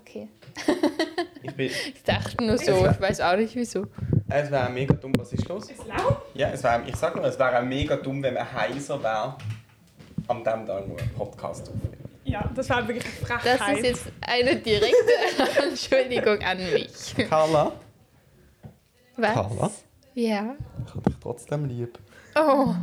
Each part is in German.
Okay. Ich, bin, Ich dachte nur so, ich weiß auch nicht wieso. es wäre mega dumm, was ist los? Ist laut? Ja, es wär, ich sag nur, es wäre mega dumm, wenn man heiser wäre, an dem Tag nur einen Podcast aufnehmen. Ja, das war wirklich eine Frechheit. Das ist jetzt eine direkte Entschuldigung an mich. Carla, Was? Carla? Ja. ich hab dich trotzdem lieb. Oh.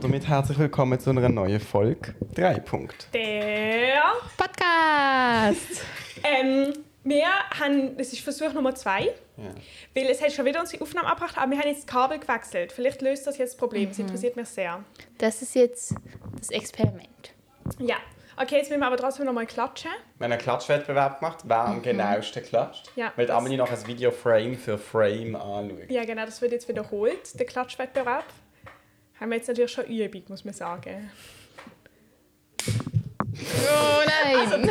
Und damit herzlich willkommen zu einer neuen Folge 3 Punkt. Der. Podcast. Ähm, wir haben. Das ist Versuch Nummer zwei. Ja. Weil es hat schon wieder unsere Aufnahme abgebracht, aber wir haben jetzt das Kabel gewechselt. Vielleicht löst das jetzt das Problem. Das interessiert mich sehr. Das ist jetzt das Experiment. Ja. Okay, jetzt müssen wir aber trotzdem nochmal klatschen. Wir haben einen Klatschwettbewerb gemacht, wer am genauesten klatscht. Ja. Weil Amelie noch ein Video Frame für Frame anschaut. Ja, genau, das wird jetzt wiederholt, der Klatschwettbewerb. Haben wir jetzt natürlich schon Übung, muss man sagen. Oh nein!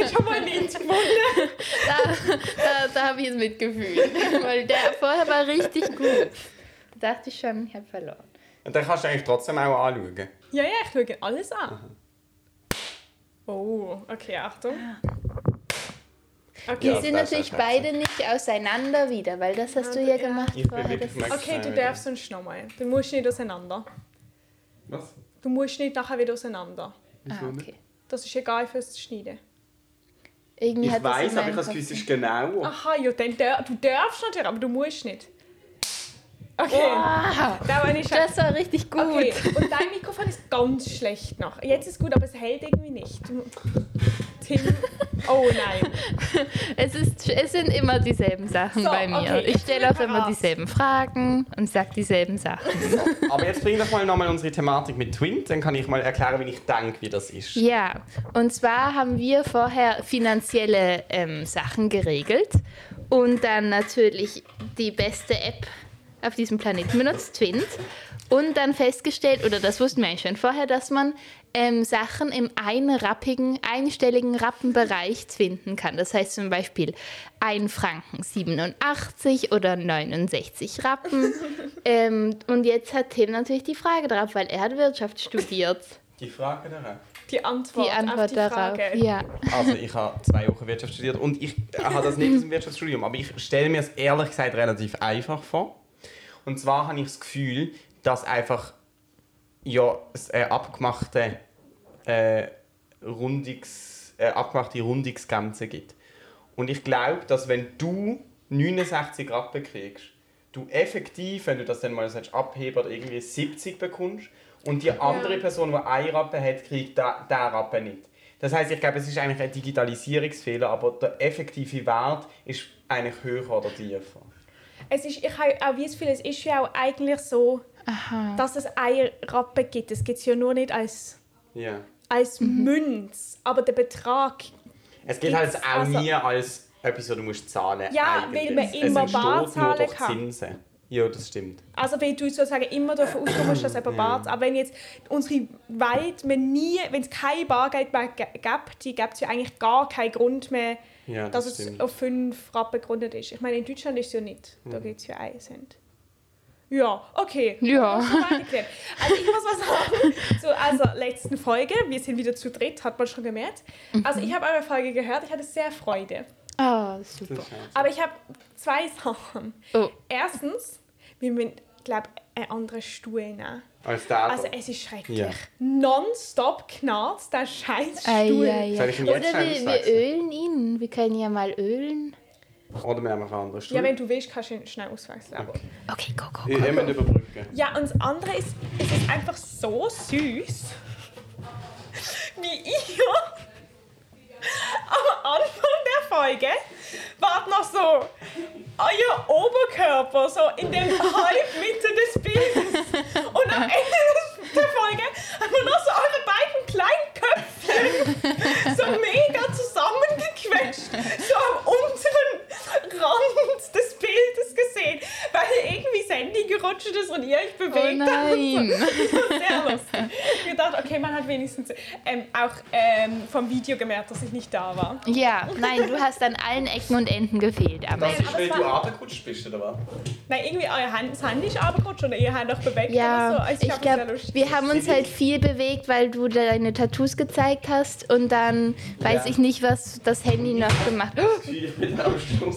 Ich habe mal nicht gewonnen. Da, da, da habe ich jetzt Mitgefühl. Weil der vorher war richtig gut. Da dachte ich schon, ich habe verloren. Und dann kannst du eigentlich trotzdem auch anschauen. Ja, ja, ich schaue alles an. Oh, okay, Achtung. Okay, Wir Ja, sind das natürlich beide nicht auseinander wieder, weil das hast du ja Ja. gemacht Ich vorher. okay du darfst sonst nochmal. Du musst nicht auseinander. Was? Du musst nicht nachher wieder auseinander. ah, okay. Das ist egal fürs Schneiden. Irgendwie Ich weiß, aber ich habe das Kopf Gefühl, es ist genau. Aha, ja, dann dar du darfst natürlich, aber du musst nicht. Okay, Wow, da war das war richtig gut. Okay, und dein Mikrofon ist ganz schlecht noch. Jetzt ist gut, aber es hält irgendwie nicht. Tim, oh nein. Es, ist, es sind immer dieselben Sachen So, bei mir. okay, ich stelle auch immer dieselben Fragen und sage dieselben Sachen. Aber jetzt bring doch mal nochmal unsere Thematik mit Twint, dann kann ich mal erklären, wie ich denke, wie das ist. Ja, und zwar haben wir vorher finanzielle ähm, Sachen geregelt und dann natürlich die beste App auf diesem Planeten benutzt, Twint. Und dann festgestellt, oder das wussten wir eigentlich schon vorher, dass man ähm, Sachen im einrappigen, einstelligen Rappenbereich finden kann. Das heißt zum Beispiel 1 Franken 87 oder 69 Rappen. ähm, und jetzt hat Tim natürlich die Frage drauf, weil er hat Wirtschaft studiert. Die Frage darauf. Die Antwort, Die auf Antwort die darauf. Frage. Ja. Also ich habe zwei Wochen Wirtschaft studiert und ich habe das nicht aus dem Wirtschaftsstudium, aber ich stelle mir es ehrlich gesagt relativ einfach vor. Und zwar habe ich das Gefühl, dass einfach ja, es eine abgemachte, äh, Rundungs, äh, abgemachte Rundungsgrenze gibt. Und ich glaube, dass wenn du 69 Rappen kriegst, du effektiv, wenn du das dann mal sollst, abheben oder irgendwie 70 bekommst und die andere Person, die eine Rappe hat, kriegt da- der Rappe nicht. Das heißt, ich glaube, es ist eigentlich ein Digitalisierungsfehler, aber der effektive Wert ist eigentlich höher oder tiefer. Es ist, ich habe auch wie das Gefühl, es ist ja auch eigentlich so, Aha. dass es eine Rappe gibt. Es gibt es ja nur nicht als, Ja. als Münz, aber der Betrag. Es geht halt auch also- nie als etwas, was du musst zahlen Ja, eigentlich. weil man Es immer bar zahlen kann. Zinsen. Ja, das stimmt. Also wenn du sozusagen immer davon ausgehen musst, dass jemand Bar Aber wenn jetzt unsere Welt, wenn nie, wenn es kein Bargeld mehr gibt, die gibt es ja eigentlich gar keinen Grund mehr, Ja, dass das es stimmt. auf 5 Rappen gegründet ist. Ich meine, in Deutschland ist es ja nicht. Da Mhm. geht es für 1 Cent. Ja, okay. Ja. Also ich muss was sagen zur also, letzten Folge. Wir sind wieder zu dritt, hat man schon gemerkt. Also ich habe eure Folge gehört, ich hatte sehr Freude. Oh, Das super. Aber ich habe zwei Sachen. Oh. Erstens, wir müssen, glaube einen anderen Stuhl nehmen. Als der Also es ist schrecklich. Ja. Nonstop knarzt der scheiß Ei, Stuhl. ei, Soll ei. ich ihn Oder wir, wir ölen ihn. Wir können ja mal ölen. Oder wir anderen Stuhl. Ja, wenn du willst, kannst du ihn schnell auswechseln. aber- Okay, go, go, Ich go. immer überbrücken. Ja, und das andere ist, es ist einfach so süß, wie ihr am Anfang der Folge wart noch so euer Oberkörper so in der Halbmitte des Bildes. Und am Ende des, der Folge haben wir noch so eure beiden kleinen Köpfchen so mega zusammengequetscht, so am unteren Rand des Bildes gesehen, weil irgendwie das Handy gerutscht ist und ihr euch bewegt Oh habt. und so. nein. Das war sehr lustig. Ich dachte, okay, man hat wenigstens ähm, auch ähm, vom Video gemerkt, dass ich nicht da war. Ja, nein, du hast an allen Ecken und Enden gefehlt. Aber Das ist, aber weil es du abgerutscht bist, oder was? Nein, irgendwie euer Hand, das Handy ist abgerutscht oder ihr Hand auch bewegt oder so. ja, Also ich das glaube, wir haben uns halt viel bewegt, weil du deine Tattoos gezeigt hast und dann weiß Ja. ich nicht, was das Handy noch gemacht hat. Ich.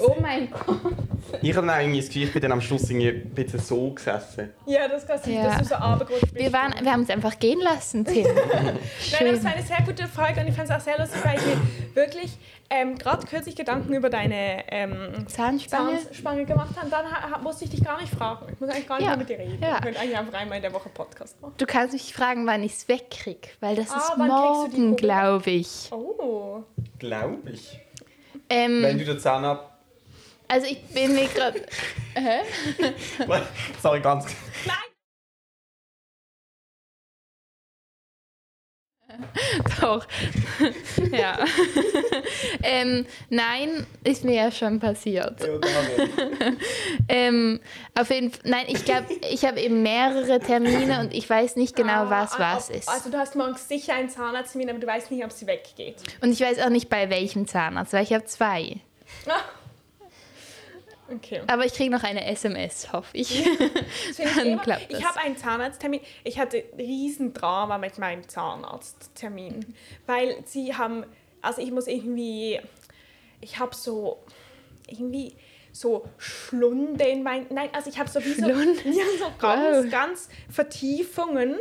Oh mein Gott. Ich habe dann irgendwie das Gefühl, ich bin dann am Schluss irgendwie ein bisschen so gesessen. Ja, das kann sein, Ja. dass du so abgerutscht bist. Wir, waren, wir haben es einfach gehen lassen, Tim. Nein, das war eine sehr gute Frage und ich fand es auch sehr lustig, weil ich mir wirklich ähm, gerade kürzlich Gedanken über deine ähm, Zahnspange? Zahnspange gemacht habe. Dann ha, musste ich dich gar nicht fragen. Ich muss eigentlich gar nicht Ja. mehr mit dir reden. Ja. Ich könnte eigentlich einfach einmal in der Woche Podcast machen. Du kannst mich fragen, wann ich es wegkrieg, weil das Ah, ist morgen, glaube ich. Oh. Glaube ich. Ähm, Wenn du den Zahnarzt. Also ich bin mir gerade... Hä? Sorry, ganz. Nein! Doch. ja. ähm, nein, ist mir ja schon passiert. Ähm, auf jeden Fall, nein, ich glaube, ich habe eben mehrere Termine und ich weiß nicht genau, was Ah, was ob- ist. Also du hast morgen sicher einen Zahnarzttermin, aber du weißt nicht, ob sie weggeht. Und ich weiß auch nicht, bei welchem Zahnarzt, weil ich habe zwei. Okay. Aber ich kriege noch eine SMS, hoffe ich. Dann ich klappt Ich habe einen Zahnarzttermin. Ich hatte riesen Drama mit meinem Zahnarzttermin, weil sie haben, also ich muss irgendwie, ich habe so irgendwie so Schlunde in mein, nein, also ich habe so wie so, Schlunde? ja, so ganz, Wow. ganz Vertiefungen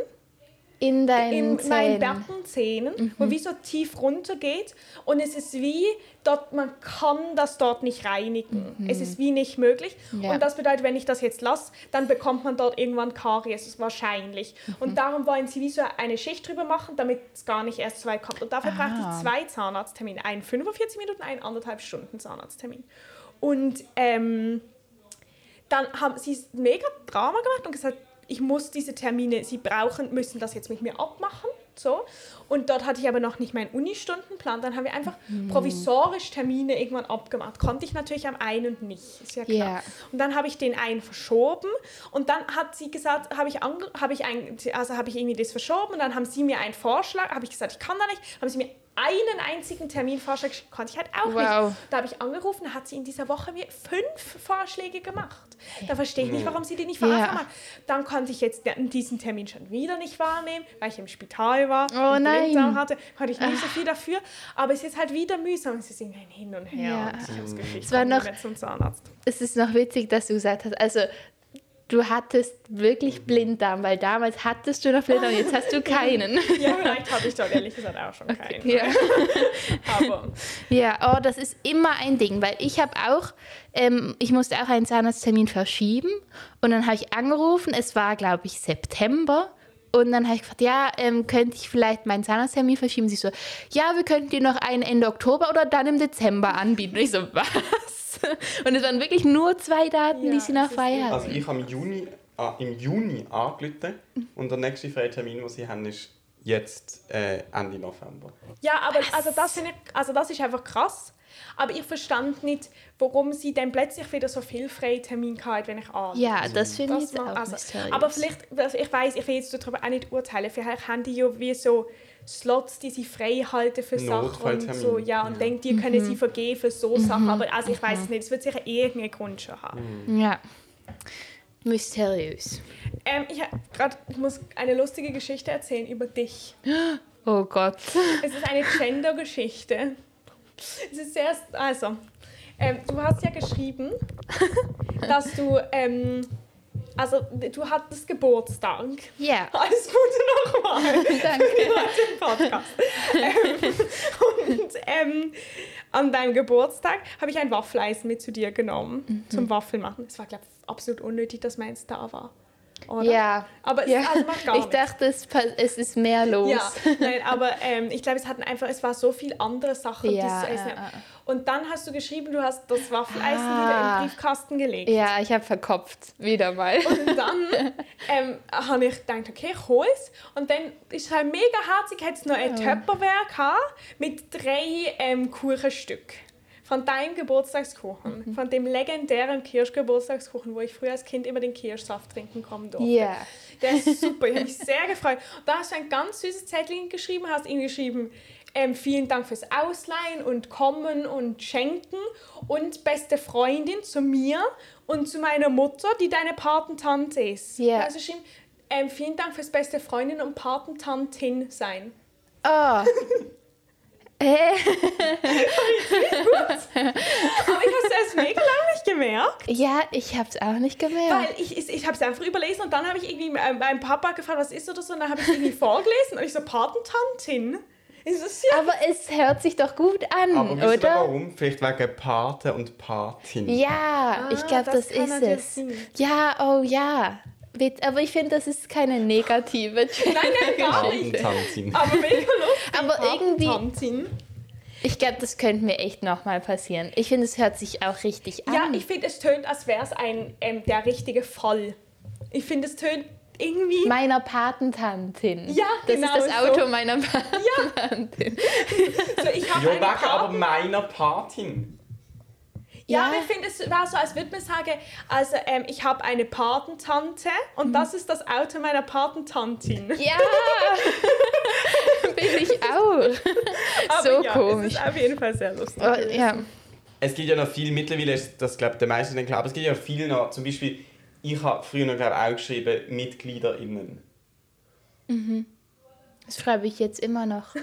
In deinen in meinen Zähnen. Backenzähnen, wo wie so tief runter geht und es ist wie, dort, man kann das dort nicht reinigen. Es ist wie nicht möglich Ja. und das bedeutet, wenn ich das jetzt lasse, dann bekommt man dort irgendwann Karies, wahrscheinlich. Und darum wollen sie wie so eine Schicht drüber machen, damit es gar nicht erst so weit kommt. Und dafür brauchte Ah. ich zwei Zahnarzttermine, einen 45 Minuten, einen anderthalb Stunden Zahnarzttermin. Und ähm, dann haben sie mega Drama gemacht und gesagt, ich muss diese Termine, sie brauchen, müssen das jetzt mit mir abmachen. So. Und dort hatte ich aber noch nicht meinen Unistundenplan. Dann haben wir einfach Mhm. provisorisch Termine irgendwann abgemacht. Konnte ich natürlich am einen nicht, ist ja klar. Ja. Und dann habe ich den einen verschoben und dann hat sie gesagt, habe ich, habe ich, ein, also habe ich irgendwie das verschoben und dann haben sie mir einen Vorschlag, habe ich gesagt, ich kann da nicht, haben sie mir einen einzigen Terminvorschlag geschickt, konnte ich halt auch Wow. nicht. Da habe ich angerufen, hat sie in dieser Woche mir fünf Vorschläge gemacht. Da verstehe ich nicht, warum sie die nicht Ja. Anfang an. Dann konnte ich jetzt diesen Termin schon wieder nicht wahrnehmen, weil ich im Spital war Oh und nein. Blinddarm hatte. Konnte ich nicht so viel dafür. Aber es ist halt wieder mühsam. Es ist irgendwie ein Hin und Her. Ja. Und ich habe das Gefühl, ich Es war noch- zum Zahnarzt. Es ist noch witzig, dass du gesagt hast, also du hattest wirklich Blinddarm, weil damals hattest du noch Blinddarm und jetzt hast du keinen. Ja, vielleicht habe ich dort ehrlich gesagt auch schon keinen. ja. Aber Ja, oh, das ist immer ein Ding, weil ich habe auch, ähm, ich musste auch einen Zahnarzttermin verschieben und dann habe ich angerufen, es war glaube ich September und dann habe ich gefragt, ja, ähm, könnte ich vielleicht meinen Zahnarzttermin verschieben? Sie so, ja, wir könnten dir noch einen Ende Oktober oder dann im Dezember anbieten. Und ich so, was? Und es waren wirklich nur zwei Daten, Ja, die sie noch frei hatten. Also ich habe im Juni, ah, im Juni angerufen und der nächste freie Termin, den sie haben, ist jetzt äh, Ende November. ja, aber also das, finde ich, also das ist einfach krass. Aber ich verstand nicht, warum sie dann plötzlich wieder so viel freie Termine hatten, wenn ich anrufe. ja, das finde ich auch also, aber vielleicht, also ich weiß, ich will jetzt darüber auch nicht urteilen, vielleicht haben die ja wie so Slots, die sie frei halten für Sachen und so, ja, und ja. denken, die können sie vergeben für so Sachen, aber also ich weiß es nicht, es wird sicher irgendeinen Grund schon haben. Ja, mysteriös. Ähm, ich, grad, ich muss eine lustige Geschichte erzählen über dich. Oh Gott. Es ist eine Gender-Geschichte. Es ist sehr, also, ähm, du hast ja geschrieben, dass du, ähm, also du hattest Geburtstag. Ja, Alles Gute nochmal danke. für den Podcast. ähm, und ähm, an deinem Geburtstag habe ich ein Waffeleisen mit zu dir genommen zum Waffelmachen. Es war, glaube ich, absolut unnötig, dass meins da war. Oder? Ja. Aber es ja. also macht gar ich nichts. dachte, es, es ist mehr los. Ja, nein, aber ähm, ich glaube, es hatten einfach, es war so viel andere Sachen. die Ja, zu essen. Und dann hast du geschrieben, du hast das Waffeleisen Ah. wieder im Briefkasten gelegt. Ja, ich habe verkopft. Wieder mal. Und dann ähm, habe ich gedacht, okay, ich hole es. Und dann ist halt mega herzig, hat es noch ein Tupperware gehabt mit drei ähm, Kuchenstück. von deinem Geburtstagskuchen, von dem legendären Kirschgeburtstagskuchen, wo ich früher als Kind immer den Kirschsaft trinken kommen durfte. Ja. Der ist super, ich habe mich sehr gefreut. Und da hast du ein ganz süßes Zettel geschrieben, hast ihm geschrieben, ähm, vielen Dank fürs Ausleihen und Kommen und Schenken und beste Freundin zu mir und zu meiner Mutter, die deine Patentante ist. Ja. Also geschrieben, ähm, vielen Dank fürs beste Freundin und Patentantin sein. Oh. Hä? Aber ich habe es erst mega lange nicht gemerkt. Ja, ich hab's auch nicht gemerkt. Weil ich, ich, ich habe es einfach überlesen und dann habe ich irgendwie äh, meinem Papa gefragt, was ist oder so, und dann habe ich es irgendwie vorgelesen und ich so, Patentantin? Ist das ja? Aber es hört sich doch gut an, Aber wisst ihr oder? warum? Vielleicht wegen Pate und Patin. Ja, ich Ah, glaube, das das, ist es. sein. Ja, oh ja. Aber ich finde, das ist keine negative Nein, nein, gar nicht. Aber mega lustig. Aber irgendwie-. Ich glaube, das könnte mir echt nochmal passieren. Ich finde, es hört sich auch richtig an. Ja, ich finde, es tönt, als wäre es ein, ähm, der richtige Fall. Ich finde, es tönt irgendwie... meiner Patentantin. Ja, das genau ist das so. Auto meiner Patentantin. So, ich habe Ja, aber meiner Patin. Ja, Ja. aber ich finde, es war so, als würde man sagen, also ähm, ich habe eine Patentante und das ist das Auto meiner Patentantin. Ja, bin ich auch. Aber so ja, komisch. Es ist auf jeden Fall sehr lustig. Oh, ja. Es gibt ja noch viel, mittlerweile ist das, glaube der meisten klar, aber es gibt ja viel noch, zum Beispiel, ich habe früher noch, glaube auch geschrieben, MitgliederInnen. Das schreibe ich jetzt immer noch.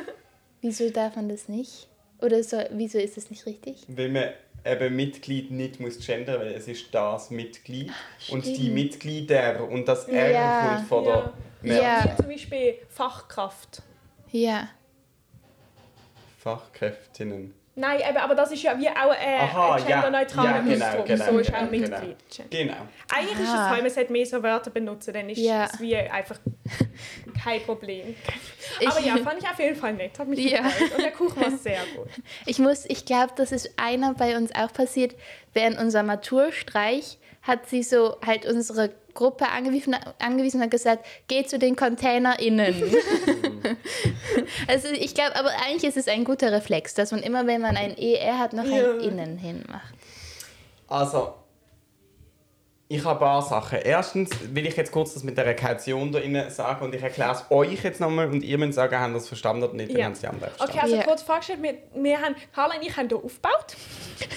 Wieso darf man das nicht? Oder so, wieso ist das nicht richtig? Weil man eben Mitglied nicht muss gendern, weil es ist das Mitglied und die. Mitglieder und das R Ja. kommt von Ja. der Ja. Mehrzahl. Wie zum Beispiel Fachkraft. Ja. Fachkräftinnen. Nein, eben, aber das ist ja wie auch äh, Aha, ein genderneutraler Ja, genau, Ausdruck. genau, so ist genau, auch genau. Mitglied. Genau. Eigentlich ist es toll, man sollte mehr so Wörter benutzen, dann ist Ja. es wie einfach kein Problem. Ich- Aber ja, fand ich auf jeden Fall nett, hat mich Ja. gefreut. Und der Kuchen war sehr gut. Ich muss, ich glaube, das ist einer bei uns auch passiert. Während unser Maturstreich hat sie so halt unsere Gruppe angewiesen, angewiesen und hat gesagt, geh zu den ContainerInnen. also ich glaube, aber eigentlich ist es ein guter Reflex, dass man immer, wenn man ein ER hat, noch Ja. ein Innen hinmacht. Also, ich habe ein paar Sachen. Erstens will ich jetzt kurz das mit der Kaution da innen sagen und ich erkläre es euch jetzt nochmal und ihr müsst sagen, haben das verstanden oder nicht, dann Ja. haben es die anderen Okay, verstanden. also Ja. kurz vorgestellt, wir, wir haben, Carla und ich haben hier aufgebaut,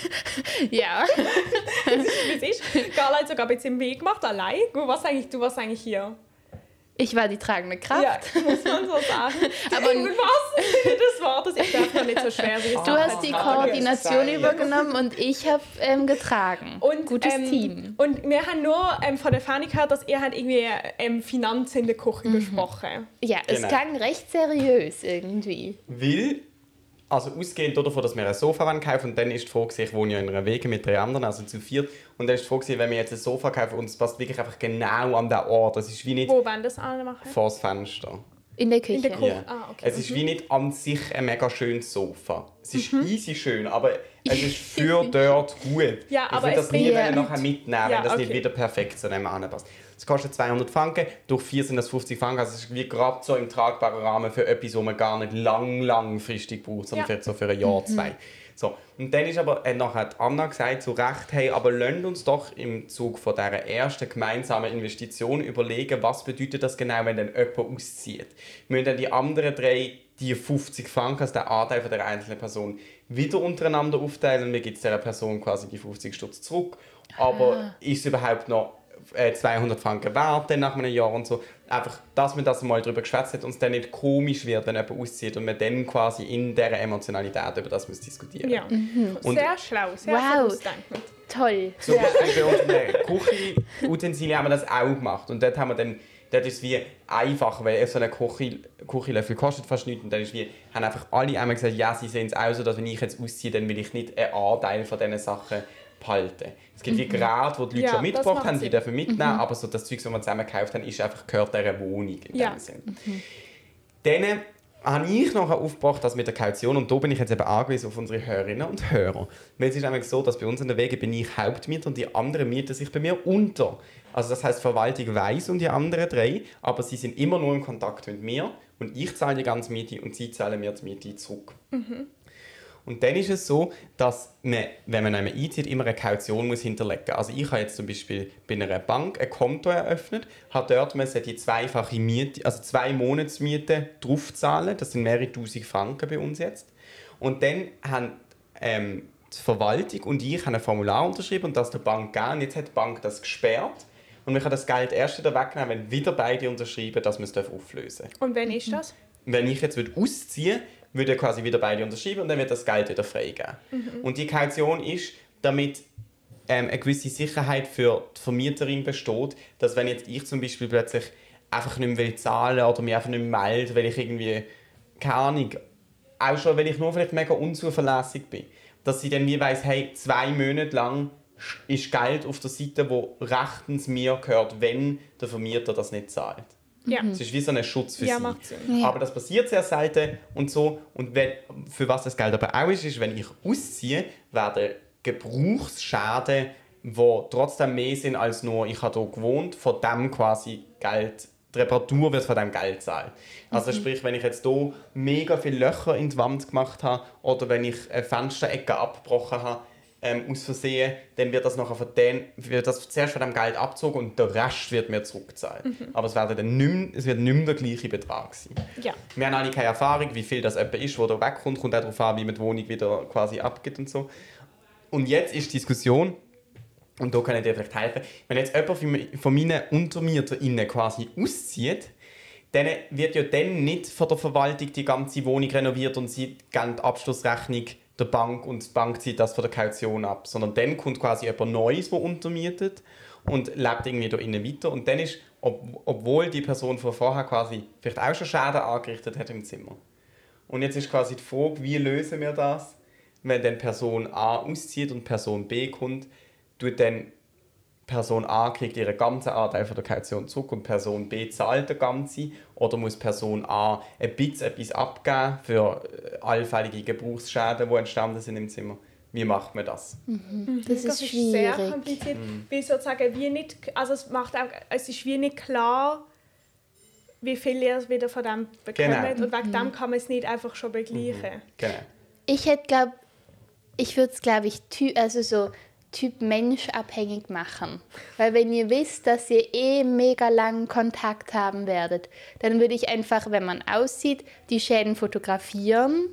Ja. wie es ist. Carla hat sogar ein bisschen weh gemacht, allein. Warst eigentlich, du warst eigentlich hier. Ich war die tragende Kraft. Ja, muss man so sagen. Aber- was? Das war das. Ich darf gar nicht so schwer wie Du hast die Koordination übergenommen und ich habe ähm, getragen. Und, Gutes ähm, Team. Und wir haben nur ähm, von der Ferne gehört, dass ihr habt irgendwie ähm, Finanzen in der Küche Mhm. besprochen. Ja, es Genau. klang recht seriös irgendwie. Weil, also ausgehend davon, dass wir ein Sofa wollen kaufen und dann ist die Frage, ich wohne ja in einer Wege mit drei anderen, also zu viert, und dann ist die Frage, wenn wir jetzt ein Sofa kaufen und es passt wirklich einfach genau an den Ort, das ist wie nicht Wo wollen das alle machen? vor das Fenster. In der Küche. In der Küche. Ja. Ah, okay. Es ist wie nicht an sich ein mega schönes Sofa. Es ist easy schön, aber es ist für dort gut. Ja, ich aber es das nie nachher mitnehmen, Ja, wenn das nicht okay. wieder perfekt zu dem anpasst. Es kostet 200 Franken, durch vier sind das 50 Franken. Also es ist wie gerade so im tragbaren Rahmen für etwas, wo man gar nicht lang, langfristig braucht, sondern Ja. vielleicht so für ein Jahr, zwei. So. Und dann ist aber äh, nachher hat Anna gesagt, zu Recht, hey, aber lasst uns doch im Zug von dieser ersten gemeinsamen Investition überlegen, was bedeutet das genau, wenn dann jemand auszieht. Wir müssen dann die anderen drei, die 50 Franken, also der Anteil von der einzelnen Person, wieder untereinander aufteilen. Mir gibt es dieser Person quasi die 50 Stutz zurück. Aber ist es überhaupt noch äh, 200 Franken wert dann nach einem Jahr und so. Einfach, dass man das mal darüber geschwätzt hat und es dann nicht komisch wird, wenn jemand auszieht und man dann quasi in dieser Emotionalität über das muss diskutieren Ja. Und- Sehr schlau, sehr, Wow. ausdenkend. Toll. so bei unseren Küchenutensilien haben wir das auch gemacht. Und dort haben wir dann, dort ist es wie einfach, weil so ein Küche, Küchenlöffel kostet fast nichts. Und dann ist wie, haben einfach alle einmal gesagt, ja, sie sehen es auch so, dass wenn ich jetzt ausziehe, dann will ich nicht einen Anteil von diesen Sachen behalten. Es gibt wie Grad, wo die Leute Ja, schon mitgebracht haben, die dürfen mitnehmen, aber so das Zeug, das wir zusammen gekauft haben, ist einfach, gehört dieser Wohnung in Ja. dem Sinn. Dann habe ich nachher aufgebracht, das mit der Kaution, und da bin ich jetzt eben angewiesen auf unsere Hörerinnen und Hörer. Weil es ist nämlich so, dass bei uns in der Wege bin ich Hauptmieter und die anderen mieten sich bei mir unter. Also das heißt, die Verwaltung weiß um die anderen drei, aber sie sind immer nur im Kontakt mit mir und ich zahle die ganze Miete und sie zahlen mir die Miete zurück. Und dann ist es so, dass man, wenn man einmal einzieht, immer eine Kaution muss hinterlegen muss. Also ich habe jetzt zum Beispiel bei einer Bank ein Konto eröffnet, habe dort müssen die zweifache Miete, also zwei Monatsmiete draufzahlen. Das sind mehrere tausend Franken bei uns jetzt. Und dann haben ähm, die Verwaltung und ich haben ein Formular unterschrieben und das der Bank gegeben. Jetzt hat die Bank das gesperrt. Und man kann das Geld erst wieder wegnehmen, wenn wieder beide unterschreiben, dass man es auflösen darf. Und wann ist das? Wenn ich jetzt ausziehen würde, würde quasi wieder beide unterschreiben und dann wird das Geld wieder freigeben. Und die Kaution ist, damit ähm, eine gewisse Sicherheit für die Vermieterin besteht, dass wenn jetzt ich zum Beispiel plötzlich einfach nicht mehr will zahlen oder mich einfach nicht mehr melde, weil ich irgendwie, keine Ahnung, auch schon, wenn ich nur vielleicht mega unzuverlässig bin, dass sie dann wie weiss, hey, zwei Monate lang ist Geld auf der Seite, wo rechtens mir gehört, wenn der Vermieter das nicht zahlt. Ja. Es ist wie so ein Schutz für Ja, sie. macht Sinn. Ja. Aber das passiert sehr selten und so. Und wenn, für was das Geld aber auch ist, ist, wenn ich ausziehe, werden Gebrauchsschäden, die trotzdem mehr sind als nur, ich habe hier gewohnt, von dem quasi Geld, die Reparatur wird von dem Geld zahlt. Also sprich, wenn ich jetzt hier mega viele Löcher in die Wand gemacht habe oder wenn ich eine Fensterecke abgebrochen habe, ähm, aus Versehen, dann wird das nachher von den, wird das zuerst von dem Geld abgezogen und der Rest wird mir zurückgezahlt. Aber es, werden dann nicht es wird nicht mehr der gleiche Betrag sein. Ja. Wir haben alle keine Erfahrung, wie viel das etwa ist, wo da wegkommt. Kommt auch darauf an, wie man die Wohnung wieder quasi abgibt und so. Und jetzt ist die Diskussion, und da kann ich dir vielleicht helfen, wenn jetzt jemand von meinen UntermieterInnen quasi auszieht, dann wird ja dann nicht von der Verwaltung die ganze Wohnung renoviert und sie geben die Abschlussrechnung der Bank und die Bank zieht das von der Kaution ab. Sondern dann kommt quasi jemand Neues, der untermietet und lebt irgendwie da innen weiter. Und dann ist, ob, obwohl die Person von vorher quasi vielleicht auch schon Schäden angerichtet hat im Zimmer. Und jetzt ist quasi die Frage, wie lösen wir das, wenn dann Person A auszieht und Person B kommt, tut dann Person A kriegt ihren ganzen Anteil von der Kaution zurück und Person B zahlt den ganzen oder muss Person A ein bisschen etwas abgeben für äh, allfällige Gebrauchsschäden, die entstanden sind im Zimmer. Wie macht man das? Das ist sehr schwierig. kompliziert, weil sozusagen wie nicht, also es macht auch, es ist wie nicht klar, wie viel ihr wieder von dem bekommt Genau. und wegen dem kann man es nicht einfach schon begleichen. Genau. Ich hätte glaub, ich würde es glaube ich also so Typ Mensch abhängig machen, weil wenn ihr wisst, dass ihr eh mega langen Kontakt haben werdet, dann würde ich einfach, wenn man aussieht, die Schäden fotografieren,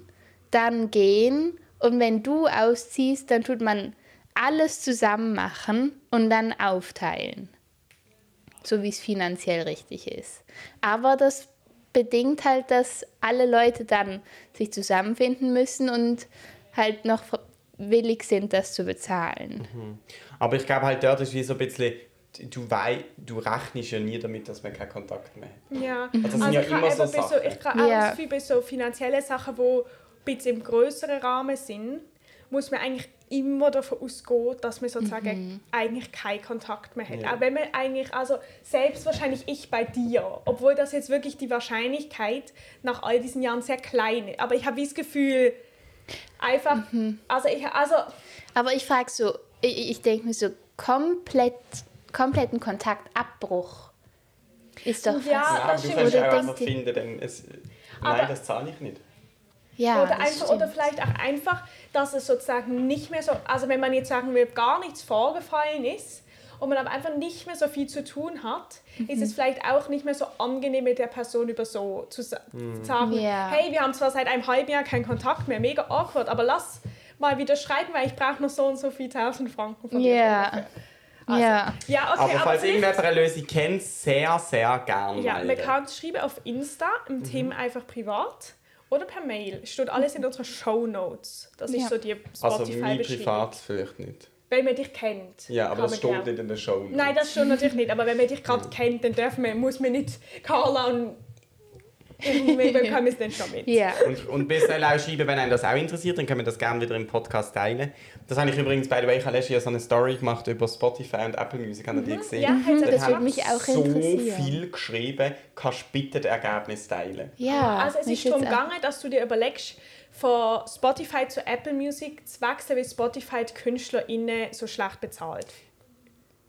dann gehen. Und wenn du ausziehst, dann tut man alles zusammen machen und dann aufteilen, so wie es finanziell richtig ist. Aber das bedingt halt, dass alle Leute dann sich zusammenfinden müssen und halt noch willig sind, das zu bezahlen. Aber ich glaube halt dort ist wie so ein bisschen, du, wei du rechnest ja nie damit, dass man keinen Kontakt mehr hat. Ja, das sind ja ich kann immer so so, ich kann auch Gefühl, bei so finanziellen Sachen, die ein bisschen im größeren Rahmen sind, muss man eigentlich immer davon ausgehen, dass man sozusagen eigentlich keinen Kontakt mehr hat. Ja. Auch wenn man eigentlich, also selbst wahrscheinlich ich bei dir, obwohl das jetzt wirklich die Wahrscheinlichkeit nach all diesen Jahren sehr klein ist. Aber ich habe wie das Gefühl, einfach, also ich, also Aber ich frage so, ich, ich denke mir so, komplett, kompletten Kontaktabbruch ist doch fast... Ja, Ja, aber das du stimmt. kannst Oder auch einfach finden, denn es, Aber- nein, das zahle ich nicht. Ja, oder, einfach, oder vielleicht auch einfach, dass es sozusagen nicht mehr so, also wenn man jetzt sagen will, gar nichts vorgefallen ist und man aber einfach nicht mehr so viel zu tun hat, ist Mhm. es vielleicht auch nicht mehr so angenehm mit der Person über so zu sa- sagen, Ja. hey, wir haben zwar seit einem halben Jahr keinen Kontakt mehr, mega awkward, aber lass mal wieder schreiben, weil ich brauche noch so und so viel tausend Franken von dir. Also, ja. Ja, okay, aber falls vielleicht- irgendjemand eine Lösung kennt, sehr, sehr gerne Ja, man kann es schreiben auf Insta, im Mhm. Thema einfach privat oder per Mail. Es steht alles in unseren Show Notes. Das ist Ja. so die Also Spotify mein beschreibung Privat vielleicht nicht. Wenn man dich kennt. Ja, aber kann das man steht nicht in der Show. Nein, das stimmt natürlich nicht. Aber wenn man dich gerade kennt, dann dürfen wir, muss man nicht Carla und irgendwie bekommen es dann schon mit. Ja. Und, und bis auch schreiben, wenn einem das auch interessiert, dann können wir das gerne wieder im Podcast teilen. Das habe ich übrigens, by the way, ich habe letztes Jahr so eine Story gemacht über Spotify und Apple Music, habt ihr die gesehen? Ja, ja das würde mich auch so interessieren. viel geschrieben, kannst du bitte das Ergebnis teilen. Ja, Also es ist darum gegangen, dass du dir überlegst, von Spotify zu Apple Music zu wechseln, weil Spotify die KünstlerInnen so schlecht bezahlt.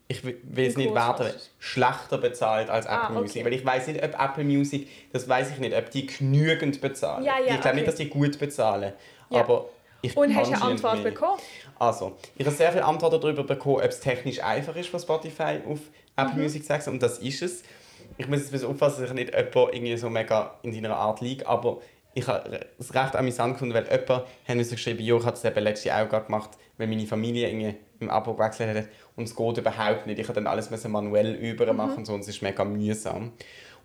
Ich will es nicht du's? schlechter bezahlt als Apple Ah, okay. Music. Weil ich weiß nicht, ob Apple Music, das weiß ich nicht, ob die genügend bezahlen. Ja, ja, ich glaube okay. nicht, dass die gut bezahlen. Ja. Aber Ich Und hast du eine Antwort mehr. bekommen? Also, ich habe sehr viele Antworten darüber bekommen, ob es technisch einfach ist, von Spotify auf Apple Mhm. Music zu wechseln. Und das ist es. Ich muss jetzt ein bisschen aufpassen, dass ich nicht jemand irgendwie so mega in deiner Art liege, aber ich habe es recht amüsant gefunden, weil jemand hat mir so geschrieben, jo, ich habe das eben letztes Jahr auch gerade gemacht, weil meine Familie irgendwie im Abo gewechselt hat und es geht überhaupt nicht. Ich habe dann alles müssen manuell übermachen und so und es ist mega mühsam.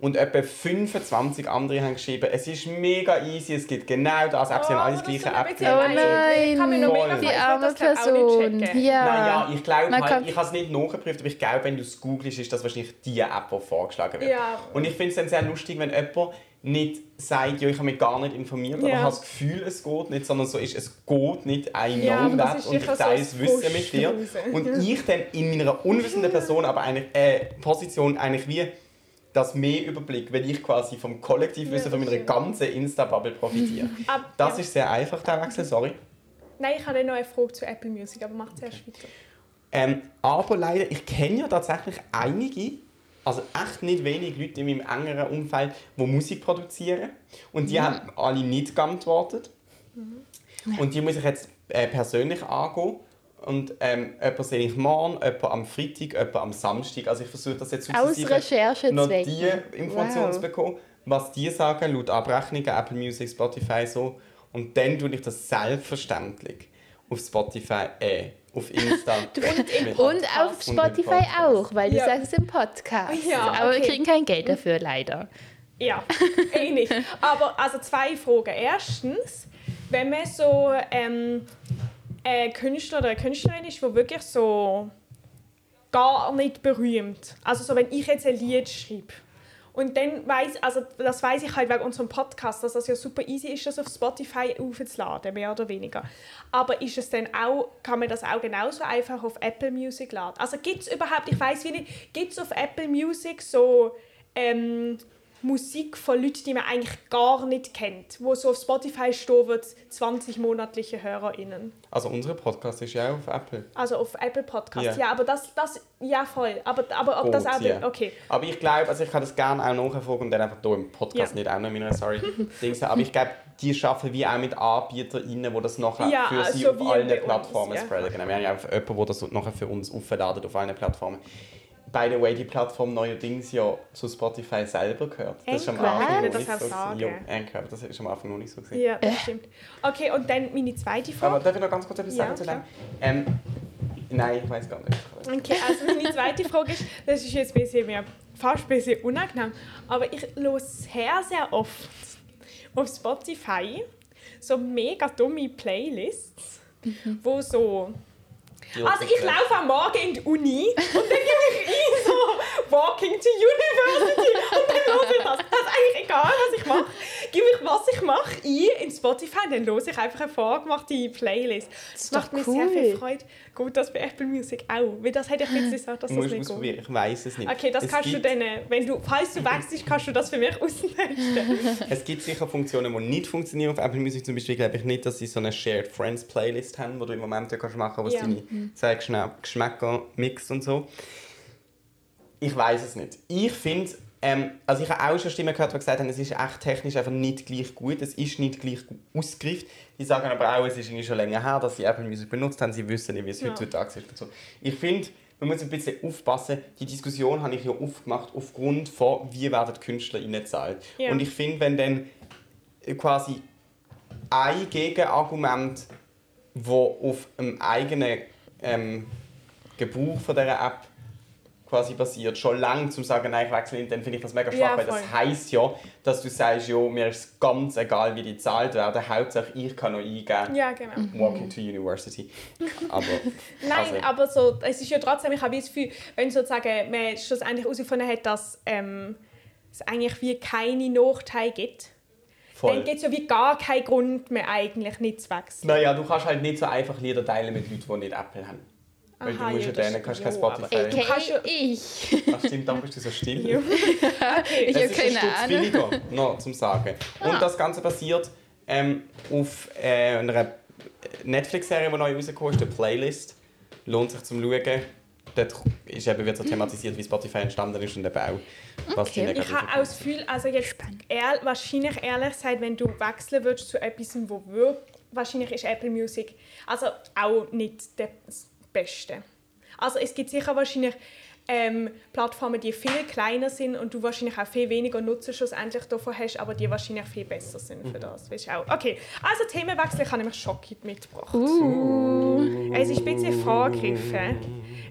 Und etwa 25 andere haben geschrieben, es ist mega easy, es gibt genau das, auch sie haben alles gleiche App. Oh einseitig. Ich kann mich noch Voll. mega Die arme Person. checken. Ja. Naja, ich glaube Man halt, kann- ich habe es nicht nachgeprüft, aber ich glaube, wenn du es googelst, ist das wahrscheinlich die App, die vorgeschlagen wird. Ja. Und ich finde es dann sehr lustig, wenn jemand nicht sagt, ja, ich habe mich gar nicht informiert, aber Ja. ich habe das Gefühl, es geht nicht, sondern so ist, es geht nicht, I Ja, know aber das that und ich teile das Wissen mit dir. Und ich dann in meiner unwissenden Person, aber eine äh, Position eigentlich wie das mehr Überblick, wenn ich quasi vom Kollektivwissen Ja, von meiner ganzen Insta-Bubble profitiere. Ab, Das ja. ist sehr einfach, der Wechsel, sorry. Nein, ich habe noch eine Frage zu Apple Music, aber mach zuerst weiter. Ähm, aber leider, ich kenne ja tatsächlich einige, also echt nicht wenig Leute in meinem engeren Umfeld, die Musik produzieren. Und die haben alle nicht geantwortet. Und die muss ich jetzt äh, persönlich angehen. Und ähm, jemanden sehe ich morgen, jemanden am Freitag, jemanden am Samstag. Also ich versuche das jetzt Aus sukzessive noch die Informationen Wow. zu bekommen, was die sagen, laut Abrechnungen, Apple Music, Spotify so. Und dann tue ich das selbstverständlich auf Spotify, äh, auf Insta. Und auf Und im Spotify auch, weil Ja. du sagst es im Podcast. Ja, Aber wir kriegen kein Geld dafür, leider. Ja, eh nicht. Aber also zwei Fragen. Erstens, wenn man so ähm, ein Künstler oder eine Künstlerin ist, die wirklich so gar nicht berühmt. Also so, wenn ich jetzt ein Lied schreibe und dann weiß, also das weiß ich halt wegen unserem Podcast, dass das ja super easy ist, das auf Spotify aufzuladen, mehr oder weniger. Aber ist es dann auch, kann man das auch genauso einfach auf Apple Music laden? Also gibt es überhaupt, ich weiß wie nicht, gibt es auf Apple Music so ähm, Musik von Leuten, die man eigentlich gar nicht kennt, wo so auf Spotify stehen wird, 20 monatliche HörerInnen. Also unser Podcast ist ja auch auf Apple. Also auf Apple Podcasts, Ja. ja, aber das, das, ja voll, aber, aber ob das Gut, auch, ja. okay. Aber ich glaube, also ich kann das gerne auch nachfragen und dann einfach hier im Podcast Ja. nicht auch noch in meiner sorry Dings. Aber ich glaube, die arbeiten wie auch mit AnbieterInnen, die das nachher Ja, für sie so auf allen bei uns, Plattformen ja. spreaden. Genau. Wir haben ja auch jemanden, der das nachher für uns aufladen auf allen Plattformen. By the way, die Plattform neuerdings ja zu Spotify selber gehört. Das ist am Anfang noch nicht so. Anchor, das ist am Anfang noch nicht so gesehen. Ja, das stimmt. Okay, und dann meine zweite Aber Frage. darf ich noch ganz kurz etwas Ja, sagen zu dem? Ähm, nein, ich weiß gar nicht. Okay, also meine zweite Frage ist, das ist jetzt ein bisschen mir fast ein bisschen unangenehm, aber ich höre sehr, sehr oft auf Spotify so mega dumme Playlists, wo so... Also ich laufe am Morgen in die Uni und dann gebe ich Walking to University und dann höre ich das. Das ist eigentlich egal, was ich mache. Gebe ich, was ich mache, ein in Spotify dann höre ich einfach eine vorgemachte Playlist. Das ist macht mir sehr viel cool. Freude. Gut, das bei Apple Music auch. Weil das hätte ich jetzt gesagt, dass Du das musst nicht geht. ausprobieren, ich weiß es nicht. Okay, das Es kannst du gibt- dann, äh, wenn du, falls du wechselst, kannst du das für mich austesten. Es gibt sicher Funktionen, die nicht funktionieren auf Apple Music. Zum Beispiel glaube ich nicht, dass sie so eine Shared Friends Playlist haben, wo du im Moment ja kannst machen kannst, was Ja. deine Geschna- Geschmäcker mixt und so. Ich weiß es nicht. Ich finde, ähm, also ich habe auch schon Stimmen gehört, die gesagt haben, es ist echt technisch einfach nicht gleich gut, es ist nicht gleich ausgereift. Die sagen aber auch, es ist irgendwie schon länger her, dass sie Apple Music benutzt haben, sie wissen nicht, wie es Ja. heutzutage ist. Und so. Ich finde, man muss ein bisschen aufpassen, die Diskussion habe ich ja aufgemacht aufgrund von, wie werden die KünstlerInnen zahlt. Ja. Und ich finde, wenn dann quasi ein Gegenargument, wo auf dem eigenen ähm, Gebrauch von dieser App quasi basiert, schon lange zum sagen, nein, ich wechsle nicht, dann finde ich das mega schwach, Ja, weil das heisst ja, dass du sagst, ja, mir ist es ganz egal, wie die gezahlt werden, Hauptsache ich kann noch eingeben, Ja, genau. Walking to University. Aber, Nein, also, aber so, es ist ja trotzdem, ich habe das Gefühl, wenn sozusagen man schlussendlich herausgefunden hat, dass ähm, es eigentlich wie keine Nachteile gibt, voll. dann gibt es ja wie gar keinen Grund mehr eigentlich nicht zu wechseln. Naja, du kannst halt nicht so einfach Lieder teilen mit Leuten, die nicht Apple haben. Weil Aha, du musst ja, denen kannst kein. Ja, Spotify. ja- ich. Ach stimmt, dann bist du so still. Ja. Ich Es habe ist ein keine Ahnung. billiger, noch zum Sagen. Und Ah. das Ganze basiert ähm, auf äh, einer Netflix-Serie, die neu rausgekommen ist, der Playlist. Lohnt sich zum Schauen. Dort ist eben, wird so thematisiert, wie Spotify entstanden ist und eben auch, was die Okay. negativen Ich habe auch das Gefühl, also jetzt ehr, wahrscheinlich ehrlich gesagt, wenn du wechseln würdest zu etwas, wo wirklich wahrscheinlich ist Apple Music also auch nicht das Beste. Also es gibt sicher wahrscheinlich ähm, Plattformen, die viel kleiner sind und du wahrscheinlich auch viel weniger Nutzen schlussendlich davon hast, aber die wahrscheinlich viel besser sind für das. Weißt du auch. Okay, also Themenwechsel, ich habe nämlich Schocki mitgebracht. Uh, Es ist ein bisschen vorgegriffen.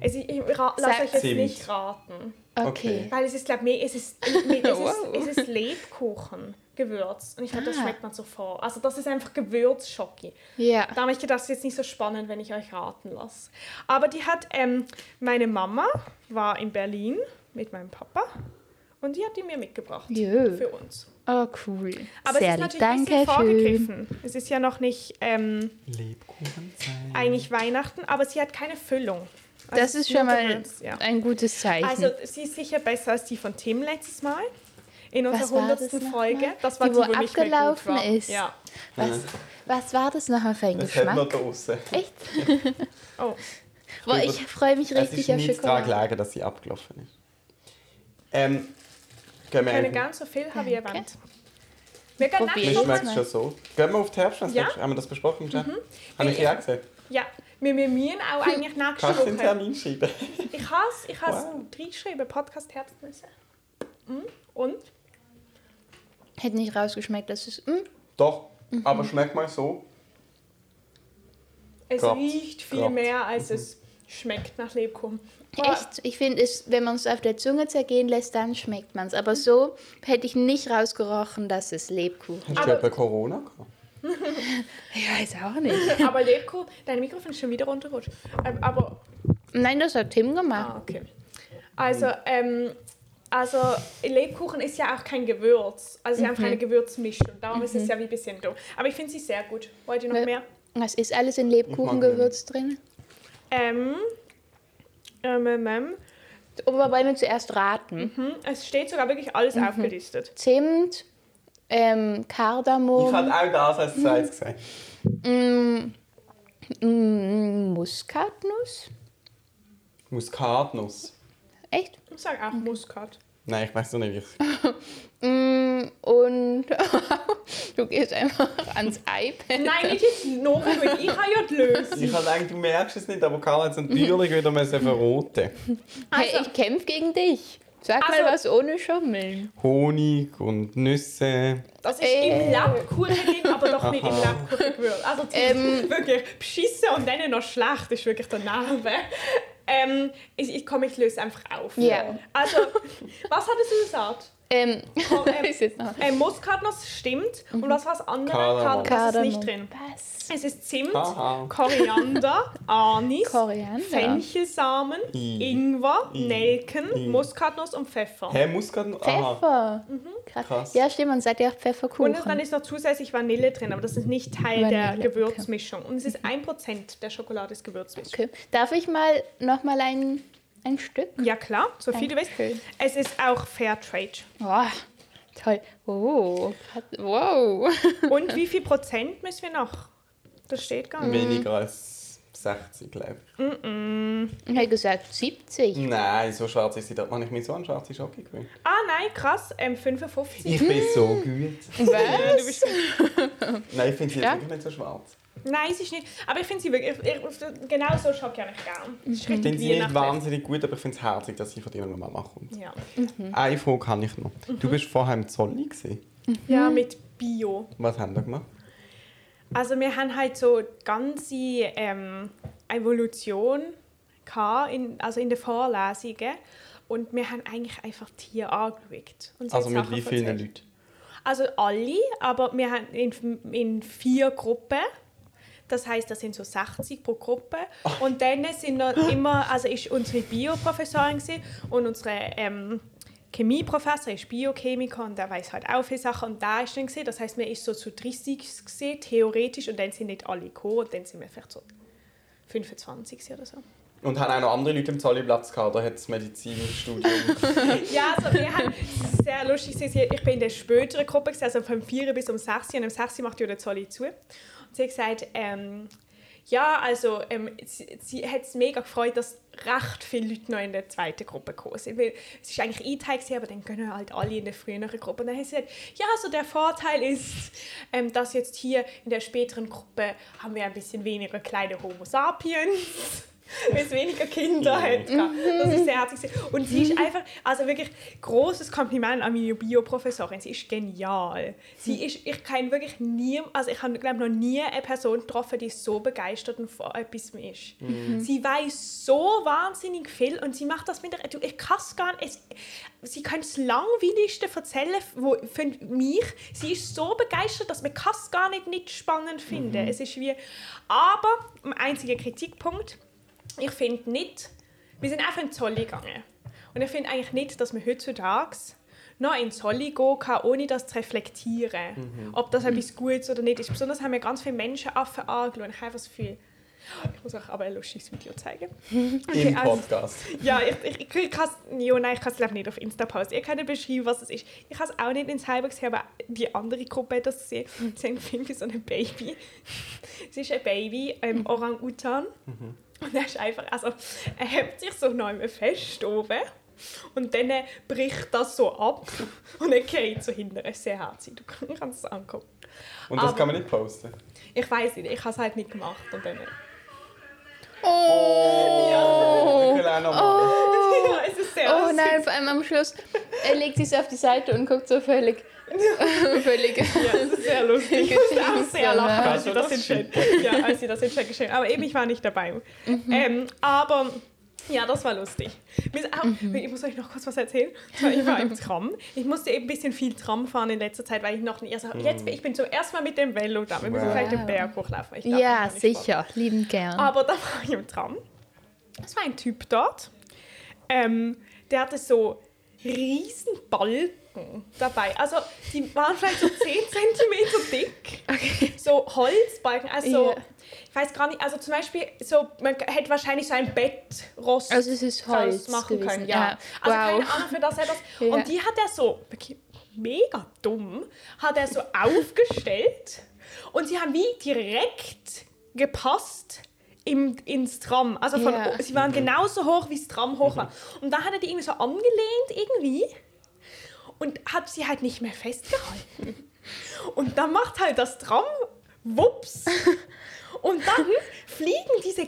Es ist, ich lasse euch jetzt nicht raten. Okay. Weil es ist, glaube ich, mehr, es ist, mit, es, Wow. ist, es ist Lebkuchen, Gewürz. Und ich glaube, das Ah. schmeckt man so vor. Also das ist einfach Gewürzschocki. Ja. Da habe ich gedacht, das ist jetzt nicht so spannend, wenn ich euch raten lasse. Aber die hat, ähm, meine Mama war in Berlin mit meinem Papa und die hat die mir mitgebracht Jö. für uns. Oh, cool. Aber Sehr es ist natürlich ein bisschen vorgegriffen. Es ist ja noch nicht ähm, Lebkuchenzeit. eigentlich Weihnachten, aber sie hat keine Füllung. Also Das es ist schon mal ja. ein gutes Zeichen. Also sie ist sicher besser als die von Tim letztes Mal. In unserer war das 100. noch Folge. mal? Das war Die, die, wo wo nicht mehr gut abgelaufen war. ist. Ja. was, was war das nachher für ein Das Geschmack? draußen. Echt? Oh. Boah, ich freue mich Es richtig ist auf nichts daran Schokolade. gelegen, dass sie abgelaufen ist. Ähm, gehen wir Keine einfach- ganz so viel habe ich erwähnt. Wir gehen Probier nächstes Mir schmeckt es schon so. Gehen wir auf die Herbstfest? Ja. Haben wir das besprochen im Chat? Habe ich ich- ja gesehen. Ja, wir, wir müssen auch eigentlich nächste Kannst du den Woche. Termin schreiben? Ich habe es ich has Wow. reingeschrieben, Podcast Herbstnüsse. Mhm. Und? Hätte nicht rausgeschmeckt, dass es. Mm, Doch, Mhm. aber schmeckt mal so. Es Klappt. riecht viel Klappt. mehr, als es schmeckt nach Lebkuchen. echt, ich finde, es, wenn man es auf der Zunge zergehen lässt, dann schmeckt man es. Aber so hätte ich nicht rausgerochen, dass es Lebkuchen Hast Aber- du etwa Corona gehabt? Ich weiß auch nicht. Aber Lebkuchen, dein Mikrofon ist schon wieder runtergerutscht. Ähm, aber Nein, das hat Tim gemacht. Ah, okay. Also, ähm, also Lebkuchen ist ja auch kein Gewürz. Also sie haben keine Gewürzmischung. Darum ist es ja wie ein bisschen doof. Aber ich finde sie sehr gut. Wollt ihr noch Weil- mehr? Was ist alles in Lebkuchengewürz drin? Ähm, ähm, ähm, ähm, Aber wollen wir zuerst raten. hm, es steht sogar wirklich alles aufgelistet. Zimt, ähm, Ich Kardamom, hatte auch das als zweites gesagt. mm, mm, Muskatnuss. Muskatnuss. Echt? Ich sage auch Muskat. Nein, ich weiß noch nicht. wie ich- Mm, und du gehst einfach ans iPad. Nein, nicht jetzt nachschauen. Ich habe ja die Lösung. Ich habe gedacht, du merkst es nicht, aber Karl hat es natürlich wieder verroten. Hey, Also- ich kämpfe gegen dich. Sag Also- mal was ohne Schummeln. Honig und Nüsse. Das ist Äh. im Labkuchen drin, aber doch nicht im gewürzt. Also Ähm. wirklich beschissen und dann noch schlecht ist wirklich der Name. Ähm, ich, ich komme, ich löse einfach auf. Ja. Also, was hattest du gesagt? Ähm, Oh, ähm, ist jetzt noch. Ähm, Muskatnuss stimmt. Und was war das andere? Kardamom. Kardamom ist nicht drin. Was? Es ist Zimt, Haha. Koriander, Anis, Koriander. Fenchelsamen, I. Ingwer, I. Nelken, I. Muskatnuss und Pfeffer. Hä, Muskatnuss? Aha. Pfeffer. Krass. Krass. Ja, stimmt, man sagt ja auch Pfefferkuchen. Und dann ist noch zusätzlich Vanille drin, aber das ist nicht Teil der Vanille, Gewürzmischung. Und es ist 1% der Schokolade ist Gewürzmischung. okay. Darf ich mal noch mal ein, Stück? Ja klar, so viel du willst. Dankeschön. Es ist auch Fairtrade. Oh, toll. Oh, wow. Und wie viel Prozent müssen wir noch? Das steht gar nicht. Weniger als 60, glaube ich. Ich hätte gesagt 70. Nein, so schwarz ist sie. Da habe ich mir so an schwarze Schocke gewöhnt. Ah nein, krass, ähm, 55. Ich bin so gut. Ja, du Was? bist Nein, ich finde sie Ja. jetzt wirklich nicht so schwarz. Nein, es ist nicht. Aber ich finde sie wirklich. Ich, ich, genau so schaue ich eigentlich gern. Es ist Ich finde sie nicht wahnsinnig gut, aber ich finde es herzig, dass sie von deiner Mama kommt. Ja. Eine Frage kann ich noch. Du bist vorher im Zolli gewesen. ja, mit Bio. Was haben wir gemacht? Also wir haben halt so ganze ähm, Evolution gehabt in, also in den Vorlesungen. Und wir haben eigentlich einfach Tiere angeschaut. Also mit Sachen wie vielen erzählt. Leuten? Also alle, aber wir haben in, in vier Gruppen. Das heißt, das sind so 60 pro Gruppe. Und dann sind noch immer, also ist unsere Bioprofessorin und unsere ähm, Chemieprofessor ist Biochemiker und der weiß halt auch viele Sachen. Und da ist dann gesehen, das heißt, man ist so zu 30 gesehen, theoretisch, und dann sind nicht alle gekommen und dann sind wir vielleicht so 25 oder so. Und haben auch noch andere Leute im Zolli Platz gehabt? Da hat das Medizinstudium. Ja, also wir haben sehr lustig. Ich bin in der späteren Gruppe, also vom 4 bis um 6 und um 6 macht ja der Zolli zu. Sie hat gesagt, ähm, ja, also ähm, sie, sie hat es mega gefreut, dass recht viele Leute noch in der zweiten Gruppe gekommen sind. Es ist eigentlich eingeteilt, aber dann können halt alle in der früheren Gruppe. Und dann hat sie gesagt, ja, also der Vorteil ist, ähm, dass jetzt hier in der späteren Gruppe haben wir ein bisschen weniger kleine Homo sapiens weil es weniger Kinder hat. Das ist sehr herzig. Und sie ist einfach, also wirklich großes Kompliment an meine Bio-Professorin. Sie ist genial. Sie ist, ich kenne wirklich nie, also ich habe glaube noch nie eine Person getroffen, die so begeistert und von etwas ist. Mhm. Sie weiß so wahnsinnig viel und sie macht das mit der, du, ich kann es gar nicht, es, sie kann das langweiligste erzählen wo, für mich. Sie ist so begeistert, dass man es gar nicht, nicht spannend finden. Mhm. Es ist wie, aber, ein einziger Kritikpunkt, ich finde nicht, wir sind einfach in Zolli gegangen. Und ich finde eigentlich nicht, dass man heutzutage noch in Zolli gehen kann, ohne das zu reflektieren. Mhm. Ob das etwas Gutes oder nicht ist. Besonders haben wir ganz viele Menschenaffen angeschaut. Ich habe das Gefühl, ich muss euch aber ein lustiges Video zeigen. Okay, Im also, Podcast. Also, ja, ich, ich, ich kann es ja, nein, ich kann es nicht auf Insta posten. Ich kann nicht beschreiben, was es ist. Ich habe es auch nicht ins Halbe gesehen, aber die andere Gruppe hat das gesehen. Sie haben Film wie so ein Baby. Es ist ein Baby, ähm, Orang-Utan. Mhm. Und er ist einfach, also er hebt sich so noch fest oben und dann bricht das so ab und er geht so hinten. Es ist sehr herzig, du kannst es angucken. Und das Aber kann man nicht posten? Ich weiß nicht, ich habe es halt nicht gemacht und dann... Oh! Ja. Ich will auch noch mal. Oh, ja, es ist sehr oh nein, vor allem am Schluss, er legt sich auf die Seite und guckt so völlig Völlig. Ja, das ist sehr lustig. Ich musste auch sehr lachen, als sie das, das ja, als sie das in Chat geschrieben Aber eben, ich war nicht dabei. Mhm. Ähm, aber ja, das war lustig. Mhm. Ich muss euch noch kurz was erzählen. Ich war im Tram. Ich musste eben ein bisschen viel Tram fahren in letzter Zeit, weil ich noch nicht. Also jetzt, ich bin zum ersten Mal mit dem Velo da. Wir müssen wow. vielleicht den Berg hochlaufen. ja, sicher. Liebend gern. Aber da war ich im Tram. Es war ein Typ dort. Ähm, der hatte so riesen Balken dabei. Also die waren vielleicht so 10 cm dick. Okay. So Holzbalken. Also yeah. ich weiß gar nicht, also zum Beispiel, so, man hätte wahrscheinlich so ein Bettrost also es ist Holz machen gewesen. können. Ja. ja. Also wow. keine Ahnung, für das das. Ja. Und die hat er so mega dumm, hat er so aufgestellt und sie haben wie direkt gepasst im, ins Tram. Also von, yeah. sie waren genauso hoch, wie das Tram hoch war. Und da hat er die irgendwie so angelehnt irgendwie und hat sie halt nicht mehr festgehalten. Und dann macht halt das Tram wups und dann fliegen diese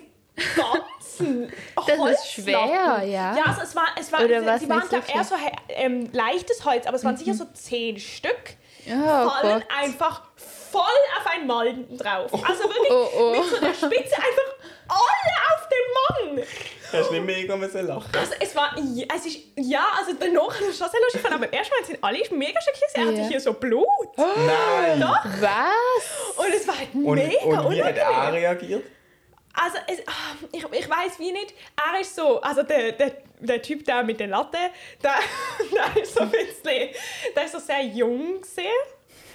ganzen Das ist schwer, ja. Ja, also es war, es war, Oder sie, sie waren glaube eher so ähm, leichtes Holz, aber es waren mhm. sicher so zehn Stück. Oh, fallen Gott. einfach voll auf einen Malden drauf. Also wirklich oh, oh. mit so der Spitze einfach alle auf den Mann. Hast du nicht mega müssen lachen? Also es war, es ist, ja, also danach hat es schon sehr lustig aber erstmal sind alle mega schockiert. Er hatte hier so Blut. Nein. Doch. Was? Und es war halt mega Und, und wie hat er reagiert? Also, es, ah, ich, ich weiß wie nicht. Er ist so, also der, der, der Typ da mit der Latte, der, der ist so ein bisschen, der ist so sehr jung sehr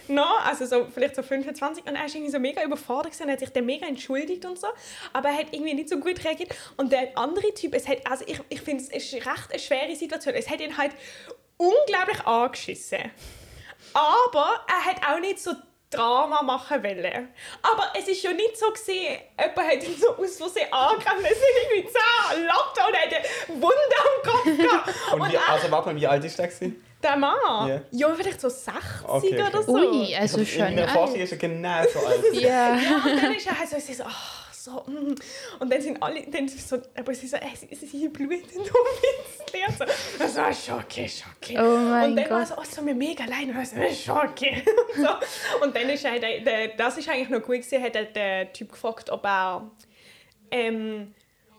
no, also so, vielleicht so 25 und er ist irgendwie so mega überfordert und hat sich dann mega entschuldigt und so, aber er hat irgendwie nicht so gut reagiert und der andere Typ, es hat, also ich, ich finde es ist recht eine schwere Situation, es hat ihn halt unglaublich angeschissen, aber er hat auch nicht so Drama machen wollen. Aber es ist ja nicht so gesehen, jemand hat ihn so aus Versehen angegriffen, es sind irgendwie 10 Latte und hat eine Wunde am Kopf gehabt. und, wie, also warte mal, wie alt ist der? Gewesen? Der Mann? Yeah. Ja, vielleicht so 60 okay, okay. oder so. Ui, also ich schon. In der Forschung ist er genau so alt. ja. ja, und dann ist er halt so, so ach, so, mm. und dann sind alle, dann so, aber sie so, es ist hier blutend und leer. So, das war Schocke, Schocke. Oh mein und dann Gott. war so, oh, so mir mega allein, und so, Schocke. und, so. und dann ist er, der, der, das ist eigentlich noch gut gewesen, hat der, der Typ gefragt, ob er, ähm,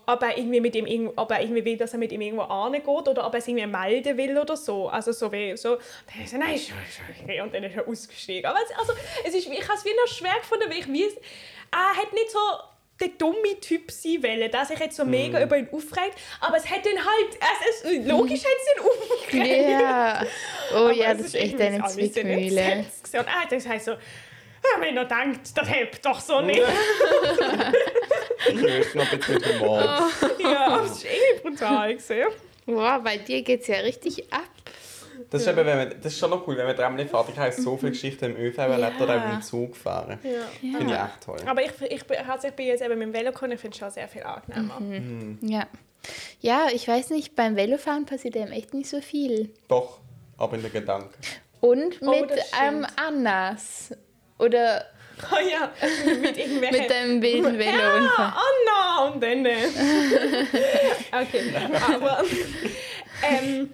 ob er irgendwie mit ihm ob er irgendwie will, dass er mit ihm irgendwo angeht oder ob er es irgendwie melden will oder so. Also so wie so, dann ist er, nein, schon, schon, und dann ist er ausgestiegen. Aber es, also, es ist, ich habe es wie noch schwer gefunden, weil ich wie, er hat nicht so der dumme Typ sein wollen, der sich jetzt so mega mm. über ihn aufregt, aber es hätte ihn halt, es ist, logisch hätte es ihn aufgeregt. Ja, oh aber ja, das ist echt eine Zwickmühle. Und er hat gesagt so, wenn er denkt, das hilft doch so nicht. ich löse noch ein bisschen mit Humor. Ja, es ist eh brutal gesehen. Wow, bei dir geht es ja richtig ab. Das ist, eben, wenn man, das ist schon noch cool, wenn man fährt. Ich habe so viele Geschichten im ÖV erlebt oder auch im Zug fahren. Ja. Finde ich echt toll. Aber ich, ich, bin- also ich bin jetzt eben mit dem Velo gekommen, ich finde es schon sehr viel angenehmer. Ja. Ja, ich weiß nicht, beim Velofahren passiert einem echt nicht so viel. Doch, aber in den Gedanken. Und Oh, mit das einem. Annas. Oder Oh ja, mit irgendwelchen... mit einem wilden Velounfall. Ja, Anna und dann. okay, aber. Ähm,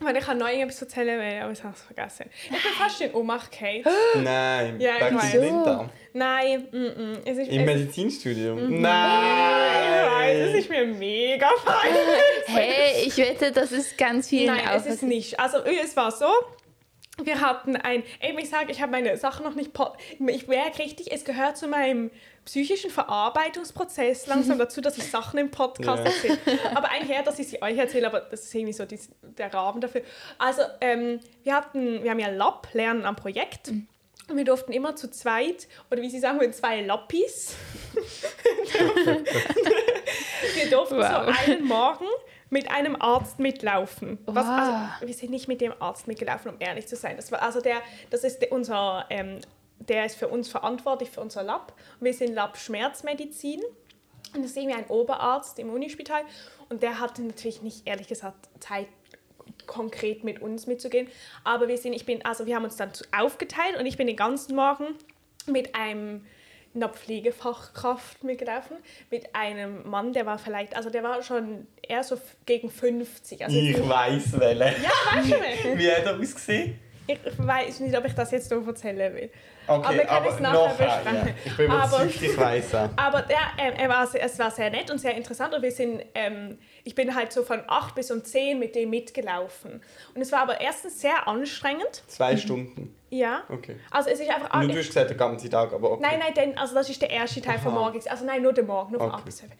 weil ich habe neu etwas erzählen wollen, aber ich habe es vergessen. Ich bin fast in Ohnmacht gefallen. Nein, Ja, ich wegen weiß. dem Winter. Nein, mm, mm, es ist. Im es, Medizinstudium? ich weiß, es Nein! ist mir mega peinlich. Hey, ich wette, das ist ganz vielen Nein, es ist nicht. Also es war so. Wir hatten ein, eben ich sage, ich habe meine Sachen noch nicht, ich merke richtig, es gehört zu meinem psychischen Verarbeitungsprozess langsam dazu, dass ich Sachen im Podcast Ja. erzähle. Aber eigentlich eher, dass ich sie euch erzähle, aber das ist irgendwie so dies, der Rahmen dafür. Also ähm, wir hatten, wir haben ja Lab, Lernen am Projekt. Und wir durften immer zu zweit, oder wie sie sagen, mit zwei Lappis. wir durften Wow. so einen Morgen mit einem Arzt mitlaufen. Was, Wow. also, wir sind nicht mit dem Arzt mitgelaufen, um ehrlich zu sein. Das war also der, das ist der, unser, ähm, der ist für uns verantwortlich für unser Lab. Wir sind Lab Schmerzmedizin. Und das ist irgendwie ein Oberarzt im Unispital. Und der hatte natürlich nicht, ehrlich gesagt, Zeit konkret mit uns mitzugehen. Aber wir sind, ich bin, also wir haben uns dann aufgeteilt und ich bin den ganzen Morgen mit einem einer Pflegefachkraft mitgelaufen, mit einem Mann, der war vielleicht, also der war schon eher so gegen 50. Also Ich weiss welche. ja, weißt du welchen? Wie hat er ausgesehen? Ich weiß nicht, ob ich das jetzt so erzählen will. Okay, Aber wir können es nachher besprechen. ja. Ich bin Aber- überzeugt, ich auch. Aber ja, ähm, er war, es war sehr nett und sehr interessant und wir sind, ähm, ich bin halt so von 8 bis um 10 mit dem mitgelaufen. Und es war aber erstens sehr anstrengend. Zwei Stunden. Ja. Okay. Also es ist einfach... Und ich- du hast gesagt, den ganzen Tag, aber okay. Nein, nein, denn, also das ist der erste Teil von Aha. morgens. Also nein, nur der Morgen, nur von Okay. 8 bis 12.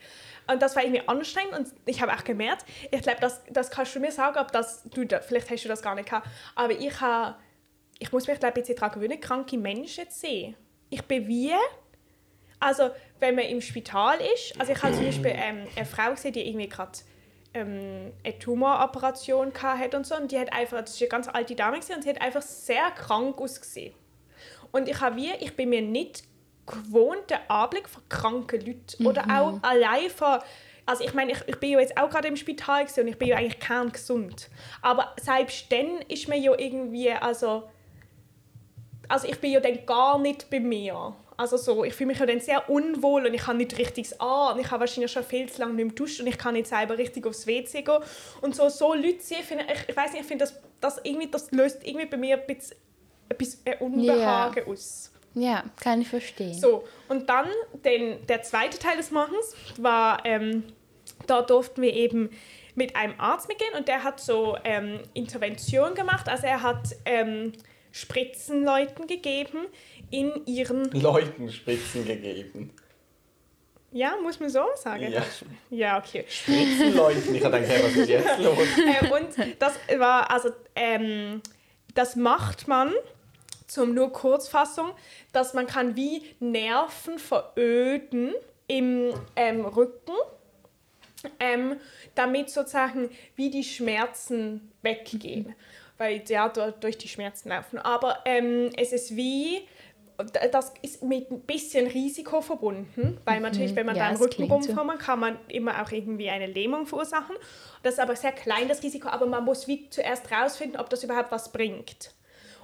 Und das war irgendwie anstrengend und ich habe auch gemerkt, ich glaube, das, das kannst du mir sagen, ob das, du, vielleicht hast du das gar nicht gehabt, aber ich habe, ich muss mich glaube ich jetzt daran gewöhnen, kranke Menschen zu sehen. Ich bin wie, also wenn man im Spital ist, also ich habe zum Beispiel ähm, eine Frau gesehen, die irgendwie gerade ähm, eine Tumoroperation hatte und so und die hat einfach, das ist eine ganz alte Dame gewesen, und sie hat einfach sehr krank ausgesehen. Und ich habe wie, ich bin mir nicht gewohnt, den Anblick von kranken Leuten oder auch allein von, also ich meine, ich, ich bin ja jetzt auch gerade im Spital und ich bin ja eigentlich kerngesund. Aber selbst dann ist mir ja irgendwie, also, also ich bin ja dann gar nicht bei mir. Also so, ich fühle mich ja dann sehr unwohl und ich habe nicht richtig an und ich habe wahrscheinlich schon viel zu lange nicht mehr geduscht und ich kann nicht selber richtig aufs WC gehen. Und so, so Leute sehen, finde ich, ich weiß nicht, ich finde, das, das, irgendwie, das löst irgendwie bei mir ein bisschen, ein bisschen Unbehagen aus. Ja, kann ich verstehen. So, und dann den, der zweite Teil des Morgens war, ähm, da durften wir eben mit einem Arzt mitgehen und der hat so ähm, Intervention gemacht. Also er hat ähm, Spritzen Leuten gegeben in ihren... Leuten Spritzen gegeben. Ja, muss man so sagen? Ja. Ja, okay. Spritzen Leuten. Ich habe gedacht, hey, was ist jetzt los? äh, und das war, also, ähm, das macht man, zum nur Kurzfassung, dass man kann wie Nerven veröden im ähm, Rücken, ähm, damit sozusagen wie die Schmerzen weggehen. Weil ja, du- durch die Schmerzen laufen. Aber ähm, es ist wie, das ist mit ein bisschen Risiko verbunden, weil natürlich, wenn man Ja, da im es Rücken rumkommt, kann man immer auch irgendwie eine Lähmung verursachen. Das ist aber sehr klein, das Risiko, aber man muss wie zuerst rausfinden, ob das überhaupt was bringt.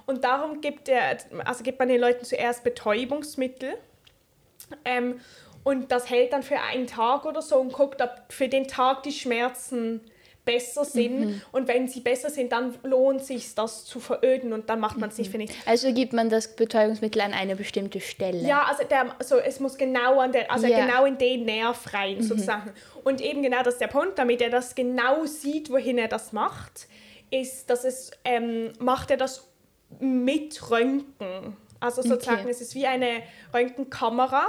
Und darum gibt, der, also gibt man den Leuten zuerst Betäubungsmittel. Ähm, und das hält dann für einen Tag oder so und guckt, ob für den Tag die Schmerzen besser sind. Und wenn sie besser sind, dann lohnt sich, das zu veröden und dann macht man es nicht für nichts. Also gibt man das Betäubungsmittel an eine bestimmte Stelle. Ja, also der, so, es muss genau an der, also Ja. genau in den Nerv rein sozusagen. Und eben genau das ist der Punkt, damit er das genau sieht, wohin er das macht, ist, dass es ähm, macht er das mit Röntgen. Also sozusagen, Okay. es ist wie eine Röntgenkamera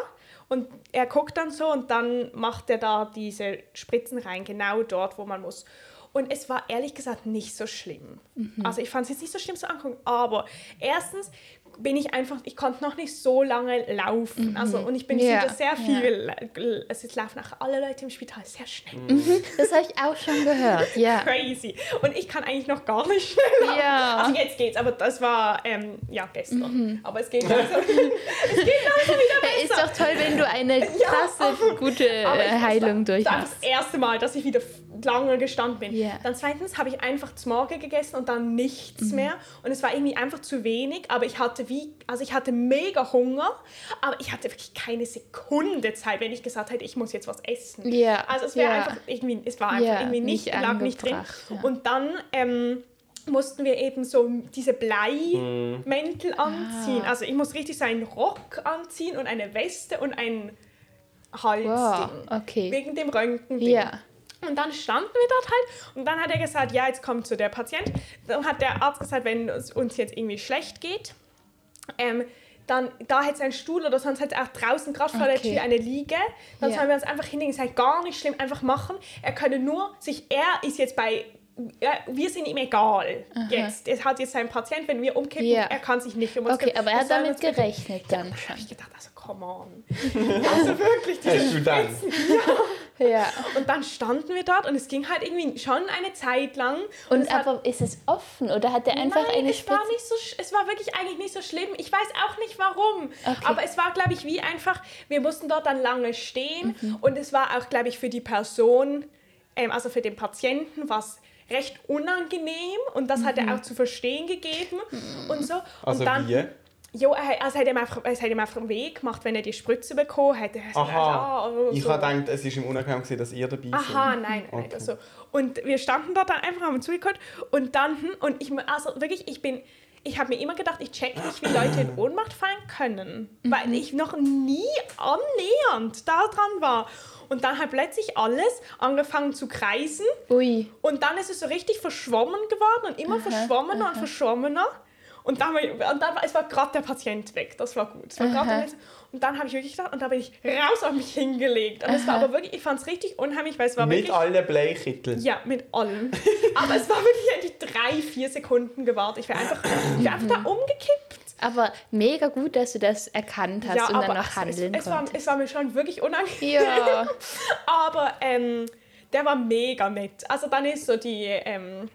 und er guckt dann so und dann macht er da diese Spritzen rein, genau dort, wo man muss. Und es war ehrlich gesagt nicht so schlimm. Also ich fand es jetzt nicht so schlimm zu angucken, aber erstens bin ich einfach, ich konnte noch nicht so lange laufen. Also, und ich bin Ja, wieder sehr viel, also es laufen auch alle Leute im Spital sehr schnell. Das habe ich auch schon gehört, ja. Crazy. Und ich kann eigentlich noch gar nicht schnell laufen. Ja. Also jetzt geht's, aber das war, ähm, ja, gestern. Aber es geht langsam, es geht langsam wieder Ja, Ist doch toll, wenn du eine krasse, gute Aber ich- äh, Heilung war, das war das erste Mal, dass ich wieder lange gestanden bin. Ja. Dann zweitens habe ich einfach zum Morgen gegessen und dann nichts Mhm. mehr. Und es war irgendwie einfach zu wenig. Aber ich hatte wie, also ich hatte mega Hunger, aber ich hatte wirklich keine Sekunde Zeit, wenn ich gesagt hätte, ich muss jetzt was essen. Ja, Also es wäre ja. einfach irgendwie, es war einfach Ja, irgendwie nicht, nicht lag nicht drin. ja. Und dann ähm, mussten wir eben so diese Bleimäntel anziehen. Ah. Also ich muss richtig so einen Rock anziehen und eine Weste und ein Halsding. Wow, okay. Wegen dem Röntgen. Ja. Und dann standen wir dort halt und dann hat er gesagt, ja, jetzt kommt so der Patient. Dann hat der Arzt gesagt, wenn es uns jetzt irgendwie schlecht geht, ähm, dann da hätte es einen Stuhl oder sonst hätte es auch draußen gerade vor der. Tür eine Liege. Dann Ja. sollen wir uns einfach hinlegen. Es ist halt gar nicht schlimm, einfach machen. Er könne nur sich, er ist jetzt bei, ja, wir sind ihm egal jetzt. Er hat jetzt seinen Patient, wenn wir umkippen, Ja. er kann sich nicht um uns Okay, kümmern. aber er hat damit gerechnet dann Da schon. habe ich gedacht, also come on. also wirklich, diese du dann? Ja. Und dann standen wir dort und es ging halt irgendwie schon eine Zeit lang. Und hat- aber ist es offen oder hat er einfach Nein, eine es war nicht so, es war wirklich eigentlich nicht so schlimm. Ich weiß auch nicht warum. Okay. Aber es war, glaube ich, wie einfach, wir mussten dort dann lange stehen Mhm. und es war auch, glaube ich, für die Person, ähm, also für den Patienten, was recht unangenehm und das hat er auch zu verstehen gegeben und so. Also und dann, wie? Jo, er, also hat ihm einfach, es hat ihm einfach Weg gemacht, wenn er die Spritze bekommen hat. Er gesagt, Aha. ah, und Ich so. habe gedacht, es ist im Unangenehm, gewesen, dass ihr dabei seid. Aha, nein, nein, Okay. also. Und wir standen dort dann einfach, haben zugeguckt und dann, hm, und ich, also wirklich, ich bin, ich habe mir immer gedacht, ich check nicht, wie Leute in Ohnmacht fallen können, weil ich noch nie annähernd da dran war. Und dann hat plötzlich alles angefangen zu kreisen Ui. und dann ist es so richtig verschwommen geworden und immer verschwommener und verschwommener. Und dann, war und dann war, es war gerade der Patient weg, das war gut. War und dann habe ich wirklich gedacht, und da bin ich raus auf mich hingelegt. Und es war aber wirklich, ich fand es richtig unheimlich, weil es war Mit wirklich... allen Bleikitteln. Ja, mit allem. Aber es war wirklich eigentlich drei, vier Sekunden gewartet. Ich wäre einfach, ich wär einfach da umgekippt. Aber mega gut, dass du das erkannt hast und dann noch handeln es, es, war, konntest. es war mir schon wirklich unangenehm. Ja. Aber ähm, der war mega nett. Also dann ist so die... Ähm,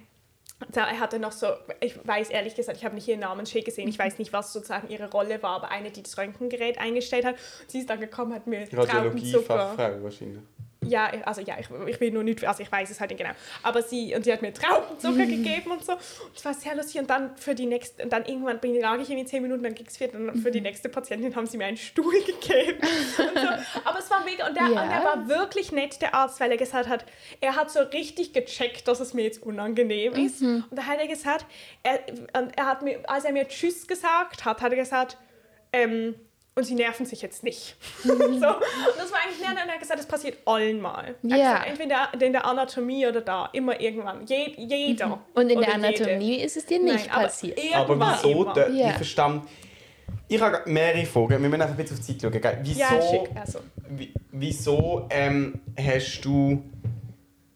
er hatte noch so, ich weiß ehrlich gesagt, ich habe nicht ihren Namensschild gesehen, ich weiß nicht, was sozusagen ihre Rolle war, aber eine, die das Röntgengerät eingestellt hat. Sie ist dann gekommen, hat mir Traubenzucker. Radiologie-Fachfrau wahrscheinlich. Ja, also ja, ich, ich will nur nicht, also ich weiß es halt nicht genau. Aber sie, und sie hat mir Traubenzucker gegeben und so. Und es war sehr lustig. Und dann für die nächste, und dann irgendwann bin, lag ich irgendwie zehn Minuten, dann ging es wieder. Und für die nächste Patientin haben sie mir einen Stuhl gegeben. So. Aber es war mega, und der, Ja. und der war wirklich nett, der Arzt, weil er gesagt hat, er hat so richtig gecheckt, dass es mir jetzt unangenehm ist. Und da hat er gesagt, er, und er hat mir, als er mir Tschüss gesagt hat, hat er gesagt, ähm, und sie nerven sich jetzt nicht. so. Und das war eigentlich nett. Und er hat gesagt, das passiert allen mal. Er Ja. gesagt, entweder in der Anatomie oder da, immer irgendwann. Je, jeder. Und in der oder jede. Anatomie ist es dir nicht Nein, aber passiert. Aber irgendwann wieso? immer. Der, Ja. Ich verstand. Ich habe mehrere Fragen. Wir müssen einfach ein bisschen auf die Zeit schauen. Gell? Wieso, Ja, schick. Also. wie- wieso ähm, hast du.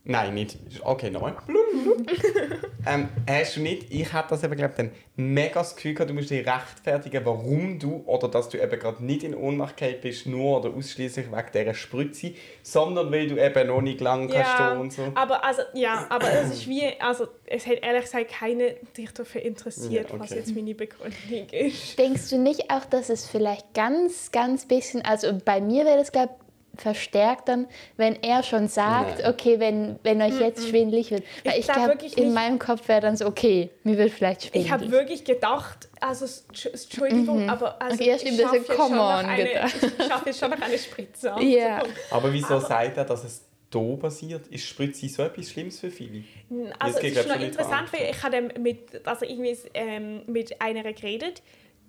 Nein, nicht. Okay, nochmal. ähm, hast du nicht, ich hatte das eben, glaube dann mega das Gefühl gehabt, du musst dich rechtfertigen, warum du oder dass du eben gerade nicht in Ohnmacht gefallen bist, nur oder ausschließlich wegen dieser Spritze, sondern weil du eben noch nicht lang kannst stehen und so. aber also ja, aber es ist wie, also es hat ehrlich gesagt keine dich dafür interessiert, Ja, was okay. jetzt meine Begründung ist. Denkst du nicht auch, dass es vielleicht ganz, ganz bisschen, also bei mir wäre das, glaube verstärkt dann, wenn er schon sagt, Nein. okay, wenn, wenn euch jetzt schwindelig wird. Weil Ich ich, glaub glaube, in nicht- meinem Kopf wäre dann so, okay, mir wird vielleicht Ich habe wirklich gedacht, also Entsch- Entschuldigung, aber also Okay, ja, stimmt, ich schaffe jetzt, come schon eine- ich schaffe jetzt schon noch eine Spritze. Ja. Aber wieso sagt er, dass es hier passiert? Ist Spritze so etwas Schlimmes für viele? Also es ist noch interessant, an. weil ich hatte mit, also irgendwie ähm, mit einer geredet,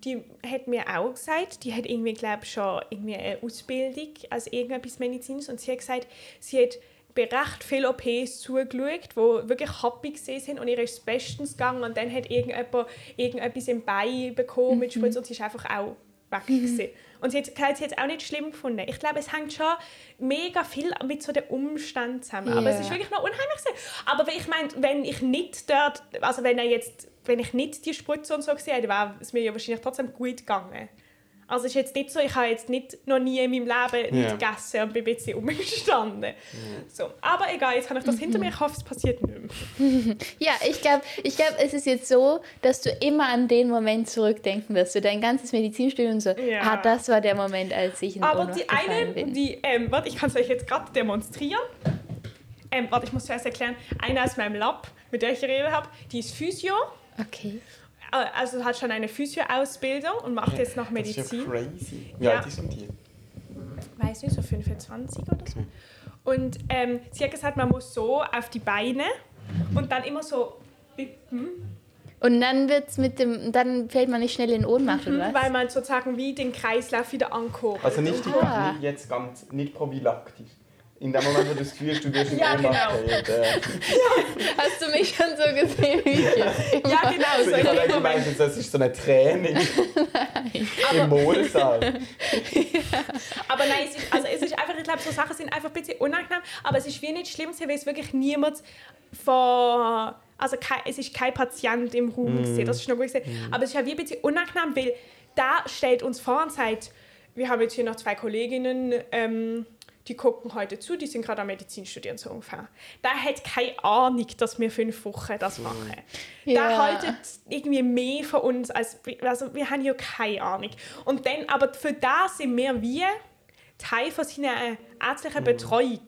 die hat mir auch gesagt, die hat irgendwie, glaube ich, schon irgendwie eine Ausbildung als irgendetwas Medizinisches und sie hat gesagt, sie hat bei recht viele OPs zugeschaut, die wirklich happy gesehen sind und ihr ist bestens gegangen und dann hat irgendjemand irgendetwas im Bein bekommen mit Spritze und sie ist einfach auch weg. gewesen. Und sie hat es auch nicht schlimm gefunden. Ich glaube, es hängt schon mega viel mit so den Umständen zusammen. Aber es ist wirklich noch unheimlich. gewesen. Aber ich meine, wenn ich nicht dort, also wenn er jetzt, wenn ich nicht die Spritze und so gesehen hätte, wäre es mir ja wahrscheinlich trotzdem gut gegangen. Also es ist jetzt nicht so, ich habe jetzt nicht noch nie in meinem Leben Ja. nicht gegessen und bin ein bisschen umgestanden. So. Aber egal, jetzt habe ich das hinter mir, ich hoffe, es passiert nicht mehr. Ja, ich glaube, ich glaub, es ist jetzt so, dass du immer an den Moment zurückdenken wirst. Du dein ganzes Medizinstudium so, Ja. ah, das war der Moment, als ich in Aber Ohnmacht die eine, bin. die, ähm, warte, ich kann es euch jetzt gerade demonstrieren. Ähm, warte, ich muss zuerst erklären. Eine aus meinem Lab, mit der ich geredet habe, die ist Physio. Okay. Äh, Also hat schon eine Physio-Ausbildung und macht jetzt noch Das ist ja Medizin. crazy. Wie Ja. alt ist denn die? weiß nicht, so 25 oder so. Und ähm, sie hat gesagt, man muss so auf die Beine und dann immer so wippen, Und dann wird's mit dem, dann fällt man nicht schnell in Ohnmacht, oder was? weil man sozusagen wie den Kreislauf wieder ankurbelt. Also nicht, die, Aha. nicht jetzt ganz, nicht prophylaktisch. In dem Moment, wo du das Gefühl hast, du wirst in Ja, genau. fällt, äh, Hast du mich schon so gesehen, wie ich jetzt ja, genau. So ich habe gemeint, das ist so ein Training im Modesaal. Aber nein, es ist, also es ist einfach, ich glaube, so Sachen sind einfach ein bisschen unangenehm, aber es ist wie nicht schlimm, weil es wirklich niemand von, also kein, es ist kein Patient im Raum gewesen, das ist noch gut gesehen. Aber es ist ja wie ein bisschen unangenehm, weil da stellt uns vor und sagt, wir haben jetzt hier noch zwei Kolleginnen, ähm, die gucken heute zu, die sind gerade am Medizin studieren, so ungefähr. Da hat keine Ahnung, dass wir fünf Wochen das machen. Da Ja. haltet irgendwie mehr von uns, als, also wir haben ja keine Ahnung. Und dann, aber für das sind wir wie Teil von seiner äh, ärztlichen Betreuung.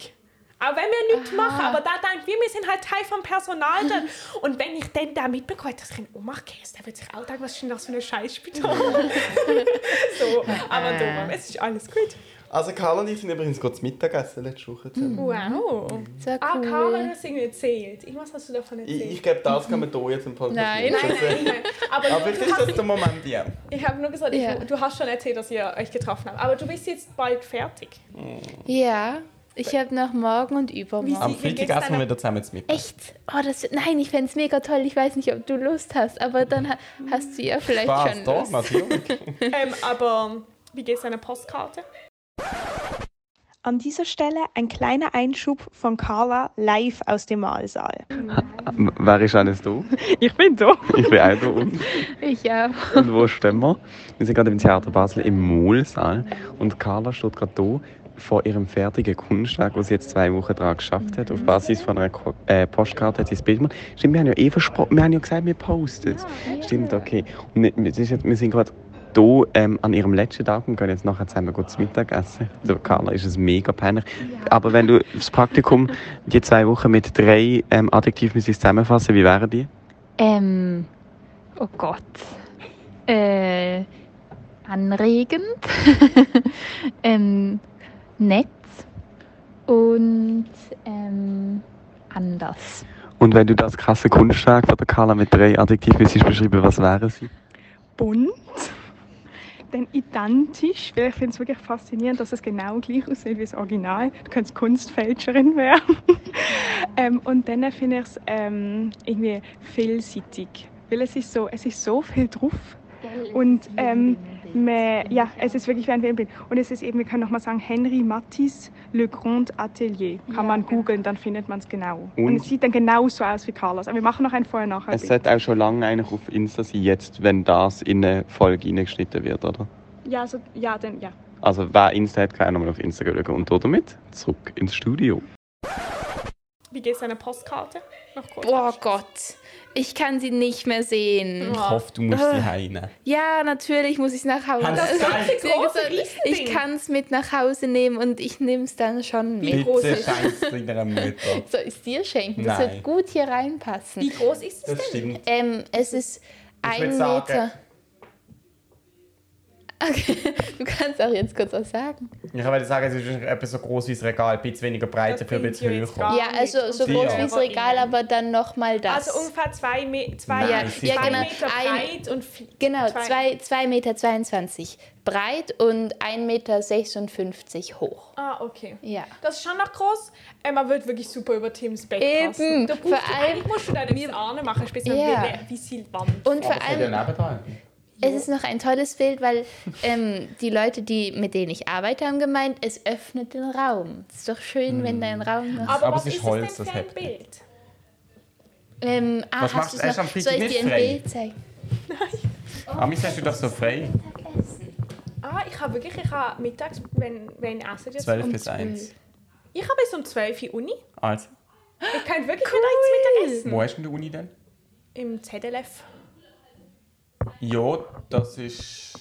Auch wenn wir nichts machen, aber da denkt wir, wir sind halt Teil vom Personal dann. Und wenn ich dann da mitbekomme, dass ich in Ohnmacht gehe, dann wird sich auch denken, was ist denn das für ein Scheißspital? so, aber dumm, es ist alles gut. Also Karl und ich sind übrigens kurz Mittagessen letzte Woche zusammen. Wow. So Ah, cool. Carla, du hast irgendwie erzählt. Irgendwas hast du davon Ich, erzählt. ich glaube, das kann man hier jetzt im Podcast Nein. nein, nein, nein. Aber, Aber vielleicht du ist das der Moment, ja. ich habe nur gesagt, ich, Ja. du hast schon erzählt, dass ihr euch getroffen habt. Aber du bist jetzt bald fertig. Ja, ich habe noch morgen und übermorgen. Am Freitag essen wir wieder zusammen zu Mittag. Echt? Oh, das, nein, ich fände es mega toll. Ich weiß nicht, ob du Lust hast, aber dann ha hast du ja vielleicht Spaß, schon doch, Lust. natürlich. ähm, aber wie geht's deiner Postkarte? An dieser Stelle ein kleiner Einschub von Carla live aus dem Mahlsaal. Wer ist alles da? Ich bin da. Ich bin auch da unten. Ich ja. Und wo stehen wir? Wir sind gerade im Theater Basel im Mohlsaal und Carla steht gerade da vor ihrem fertigen Kunstwerk, das sie jetzt zwei Wochen daran geschafft hat. Auf Basis von einer Ko äh, Postkarte hat sie das Bild gemacht. Stimmt, wir haben ja eh versprochen, wir haben ja gesagt, wir posten es. Stimmt, okay. Und wir, wir sind jetzt- wir sind gerade hier ähm, an ihrem letzten Tag und gehen jetzt nachher zusammen gut zu Mittag essen. Also Carla ist es mega peinlich. Aber wenn du das Praktikum, die zwei Wochen mit drei ähm, Adjektiven müsstest zusammenfassen, wie wären die? Ähm, oh Gott. Äh, anregend. ähm, nett. Und ähm, anders. Und wenn du das krasse Kunstwerk von der Carla mit drei Adjektiven müsstest beschreiben, was wären sie? bunt, dann identisch, weil ich finde es wirklich faszinierend, dass es genau gleich aussieht wie das Original. Du könntest Kunstfälscherin werden. ähm, und dann finde ich es ähm, irgendwie vielseitig, weil es ist so, es ist so viel drauf. Und ähm, man, ja, es ist wirklich wie ein Filmbild. Und es ist eben, wir können nochmal sagen, Henri Matisse, Le Grand Atelier. Kann Ja, man genau. googeln, dann findet man es genau. Und? Und? es sieht dann genauso aus wie Carlos. Aber wir machen noch ein Vorher-Nachher. Es sollte auch schon lange eigentlich auf Insta sein, jetzt, wenn das in eine Folge reingeschnitten wird, oder? Ja, so, ja, dann, ja. Also wer Insta hat, kann auch nochmal auf Instagram schauen. Und damit zurück ins Studio. Wie geht's deiner Postkarte? Noch kurz. Boah Gott. Ich kann sie nicht mehr sehen. Ich hoffe, du musst sie heine. Ja, natürlich muss ich es nach Hause. Große gesagt, ich Riesending. kann es mit nach Hause nehmen und ich nehme es dann schon Wie mit. groß Bitte ist- schenkst du deiner Mutter. Soll ich es dir schenken? Das Nein. wird gut hier reinpassen. Wie groß ist es Das denn? stimmt. Ähm, es ist Ich ein würd sagen- Meter. Okay, du kannst auch jetzt kurz was sagen. Ich würde sagen, es ist wahrscheinlich etwa so groß wie das Regal, ein bisschen weniger Breite, für ein bisschen ja höher. Ja, also so groß Ja. wie das Regal, aber dann nochmal das. Also ungefähr zwei, Me zwei, Nein, ja, zwei nicht. Meter Ein- breit und Genau, zwei- 2,22 Meter 22 breit und 1,56 Meter hoch. Ah, okay. Ja. Das ist schon noch groß. Äh, man wird wirklich super über Tims Bett Eben. passen. Da Vor du, allem- eigentlich musst du deine Ahne machen, speziell Ja. wie, viel Wand. Und vor ja allem. Es ist noch ein tolles Bild, weil ähm, die Leute, die, mit denen ich arbeite, haben gemeint, es öffnet den Raum. Es ist doch schön, wenn dein Raum noch... Aber, Aber was ist ist Holz, es denn das für ein. Bild? Ähm, ah, Was machst du erst noch? am Soll ich dir ein frei? Bild zeigen? Amis hast du doch so frei. Ah, ich habe wirklich, ich habe mittags, wenn, wenn essen jetzt 12 um bis 12. 1. Ich habe bis um 12 Uhr Uni. Also, Ich kann wirklich cool. nicht Mittag essen. wo hast du denn die Uni denn? Im ZLF. Ja, das ist...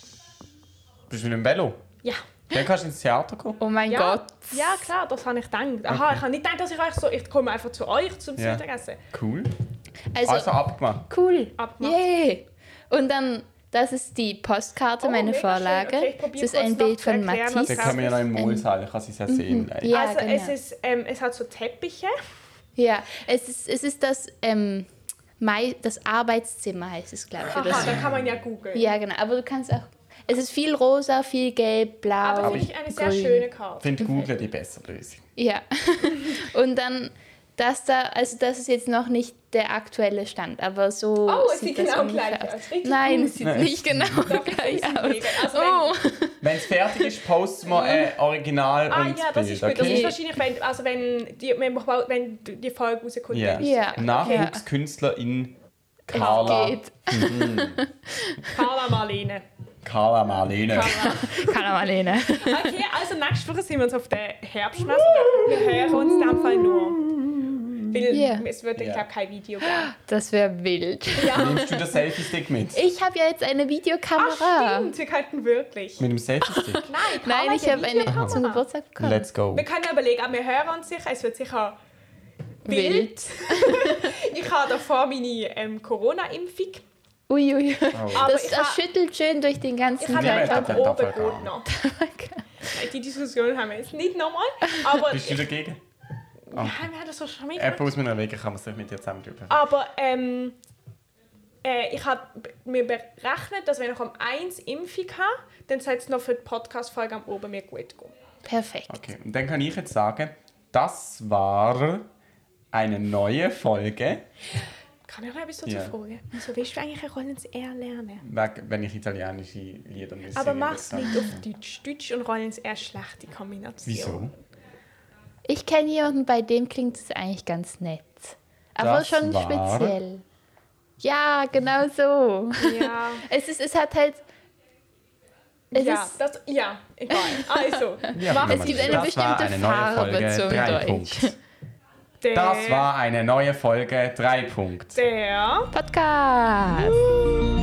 Bist du mit dem Velo? Ja. Dann kannst du ins Theater kommen. Oh mein Ja, Gott. ja, klar, das habe ich gedacht. Aha, ich habe nicht gedacht, dass ich euch so, ich komme einfach zu euch zum Ja. Mittagessen. Cool. Also, Also abgemacht. cool. Abgemacht. Yay. Und dann, das ist die Postkarte, Oh, meine. Vorlage. Okay, das ist ein Bild von erklären, Mathis. Dann können wir ja noch im Moolsaal, ich kann es ja sehen. Nein. Ja, also genau. es, ist, ähm, es hat so Teppiche. Ja, es ist, es ist das, ähm, Mai, das Arbeitszimmer heißt es, glaube ich. Aha, da kann man ja googeln. Ja, genau. Aber du kannst auch. Es ist viel rosa, viel gelb, blau. Aber finde ich eine sehr grün. schöne Ich Karte. finde Google die bessere Lösung. Ja. Und dann das da, also das ist jetzt noch nicht der aktuelle Stand, aber so. Oh, es sieht sieht das genau gleich aus. aus. Richtig Nein, es sieht Nein. nicht genau gleich sind aus. Also wenn- oh. Wenn es fertig ist, posten wir ein Original Ah und ja, das Bild, ist gut. Das okay? ist wahrscheinlich, wenn, also wenn, die, wenn, wenn die Folge rauskommt. Dann ist Ja. Nachwuchskünstlerin Carla. Geht. Carla Marlene. Carla Marlene. Carla. Marlene. Okay, also nächste Woche sind wir uns auf der Herbstmesse. Wir hören uns in dem Fall nur. Weil Ja. es wird, ich Ja. glaube, kein Video geben. Das wäre wild. Nimmst du den Selfie-Stick mit? Ich habe ja jetzt eine Videokamera. stimmt, wir könnten wirklich. Mit dem Selfie-Stick? Nein, Nein, ich habe eine zum Geburtstag bekommen. Let's go. Wir können ja überlegen, wir hören uns sicher, es wird sicher wild. Wild. Ich habe davor meine ähm, Corona-Impfung. Uiui. Aber Das, ich das schüttelt schön durch den Ich ganzen habe Ja, ja, ja, einfach ja, oben gut noch. Die Diskussion haben wir jetzt nicht nochmal. Aber Bist du dagegen? Ja, wir haben das schon mega. Apple aus meiner Wege kann man sich mit dir zusammen drüber. Aber ähm, äh, ich habe mir berechnet, dass wenn ich um 1 Impfung habe, dann soll es noch für die Podcast-Folge am Oben mir gut gehen. Perfekt. Okay, und dann kann ich jetzt sagen, das war eine neue Folge, Kann ich noch etwas dazu Ja. fragen? Wieso willst du eigentlich Rollens R lernen? wegen- wenn ich italienische Lieder muss Aber mach's muss. nicht auf Deutsch. Deutsch und Rollens R schlechte Kombination. Wieso? Ich kenne jemanden, bei dem klingt es eigentlich ganz nett. Aber Das schon war- speziell. Ja, genau so. Ja. Es, ist, es hat halt. Es ja, ist, das, ja, egal. Also, Ja, es gibt eine das war bestimmte eine neue Farbe Folge, zum drei Deutsch. Punkt. der, Das war eine neue Folge 3 Punkt. der Podcast.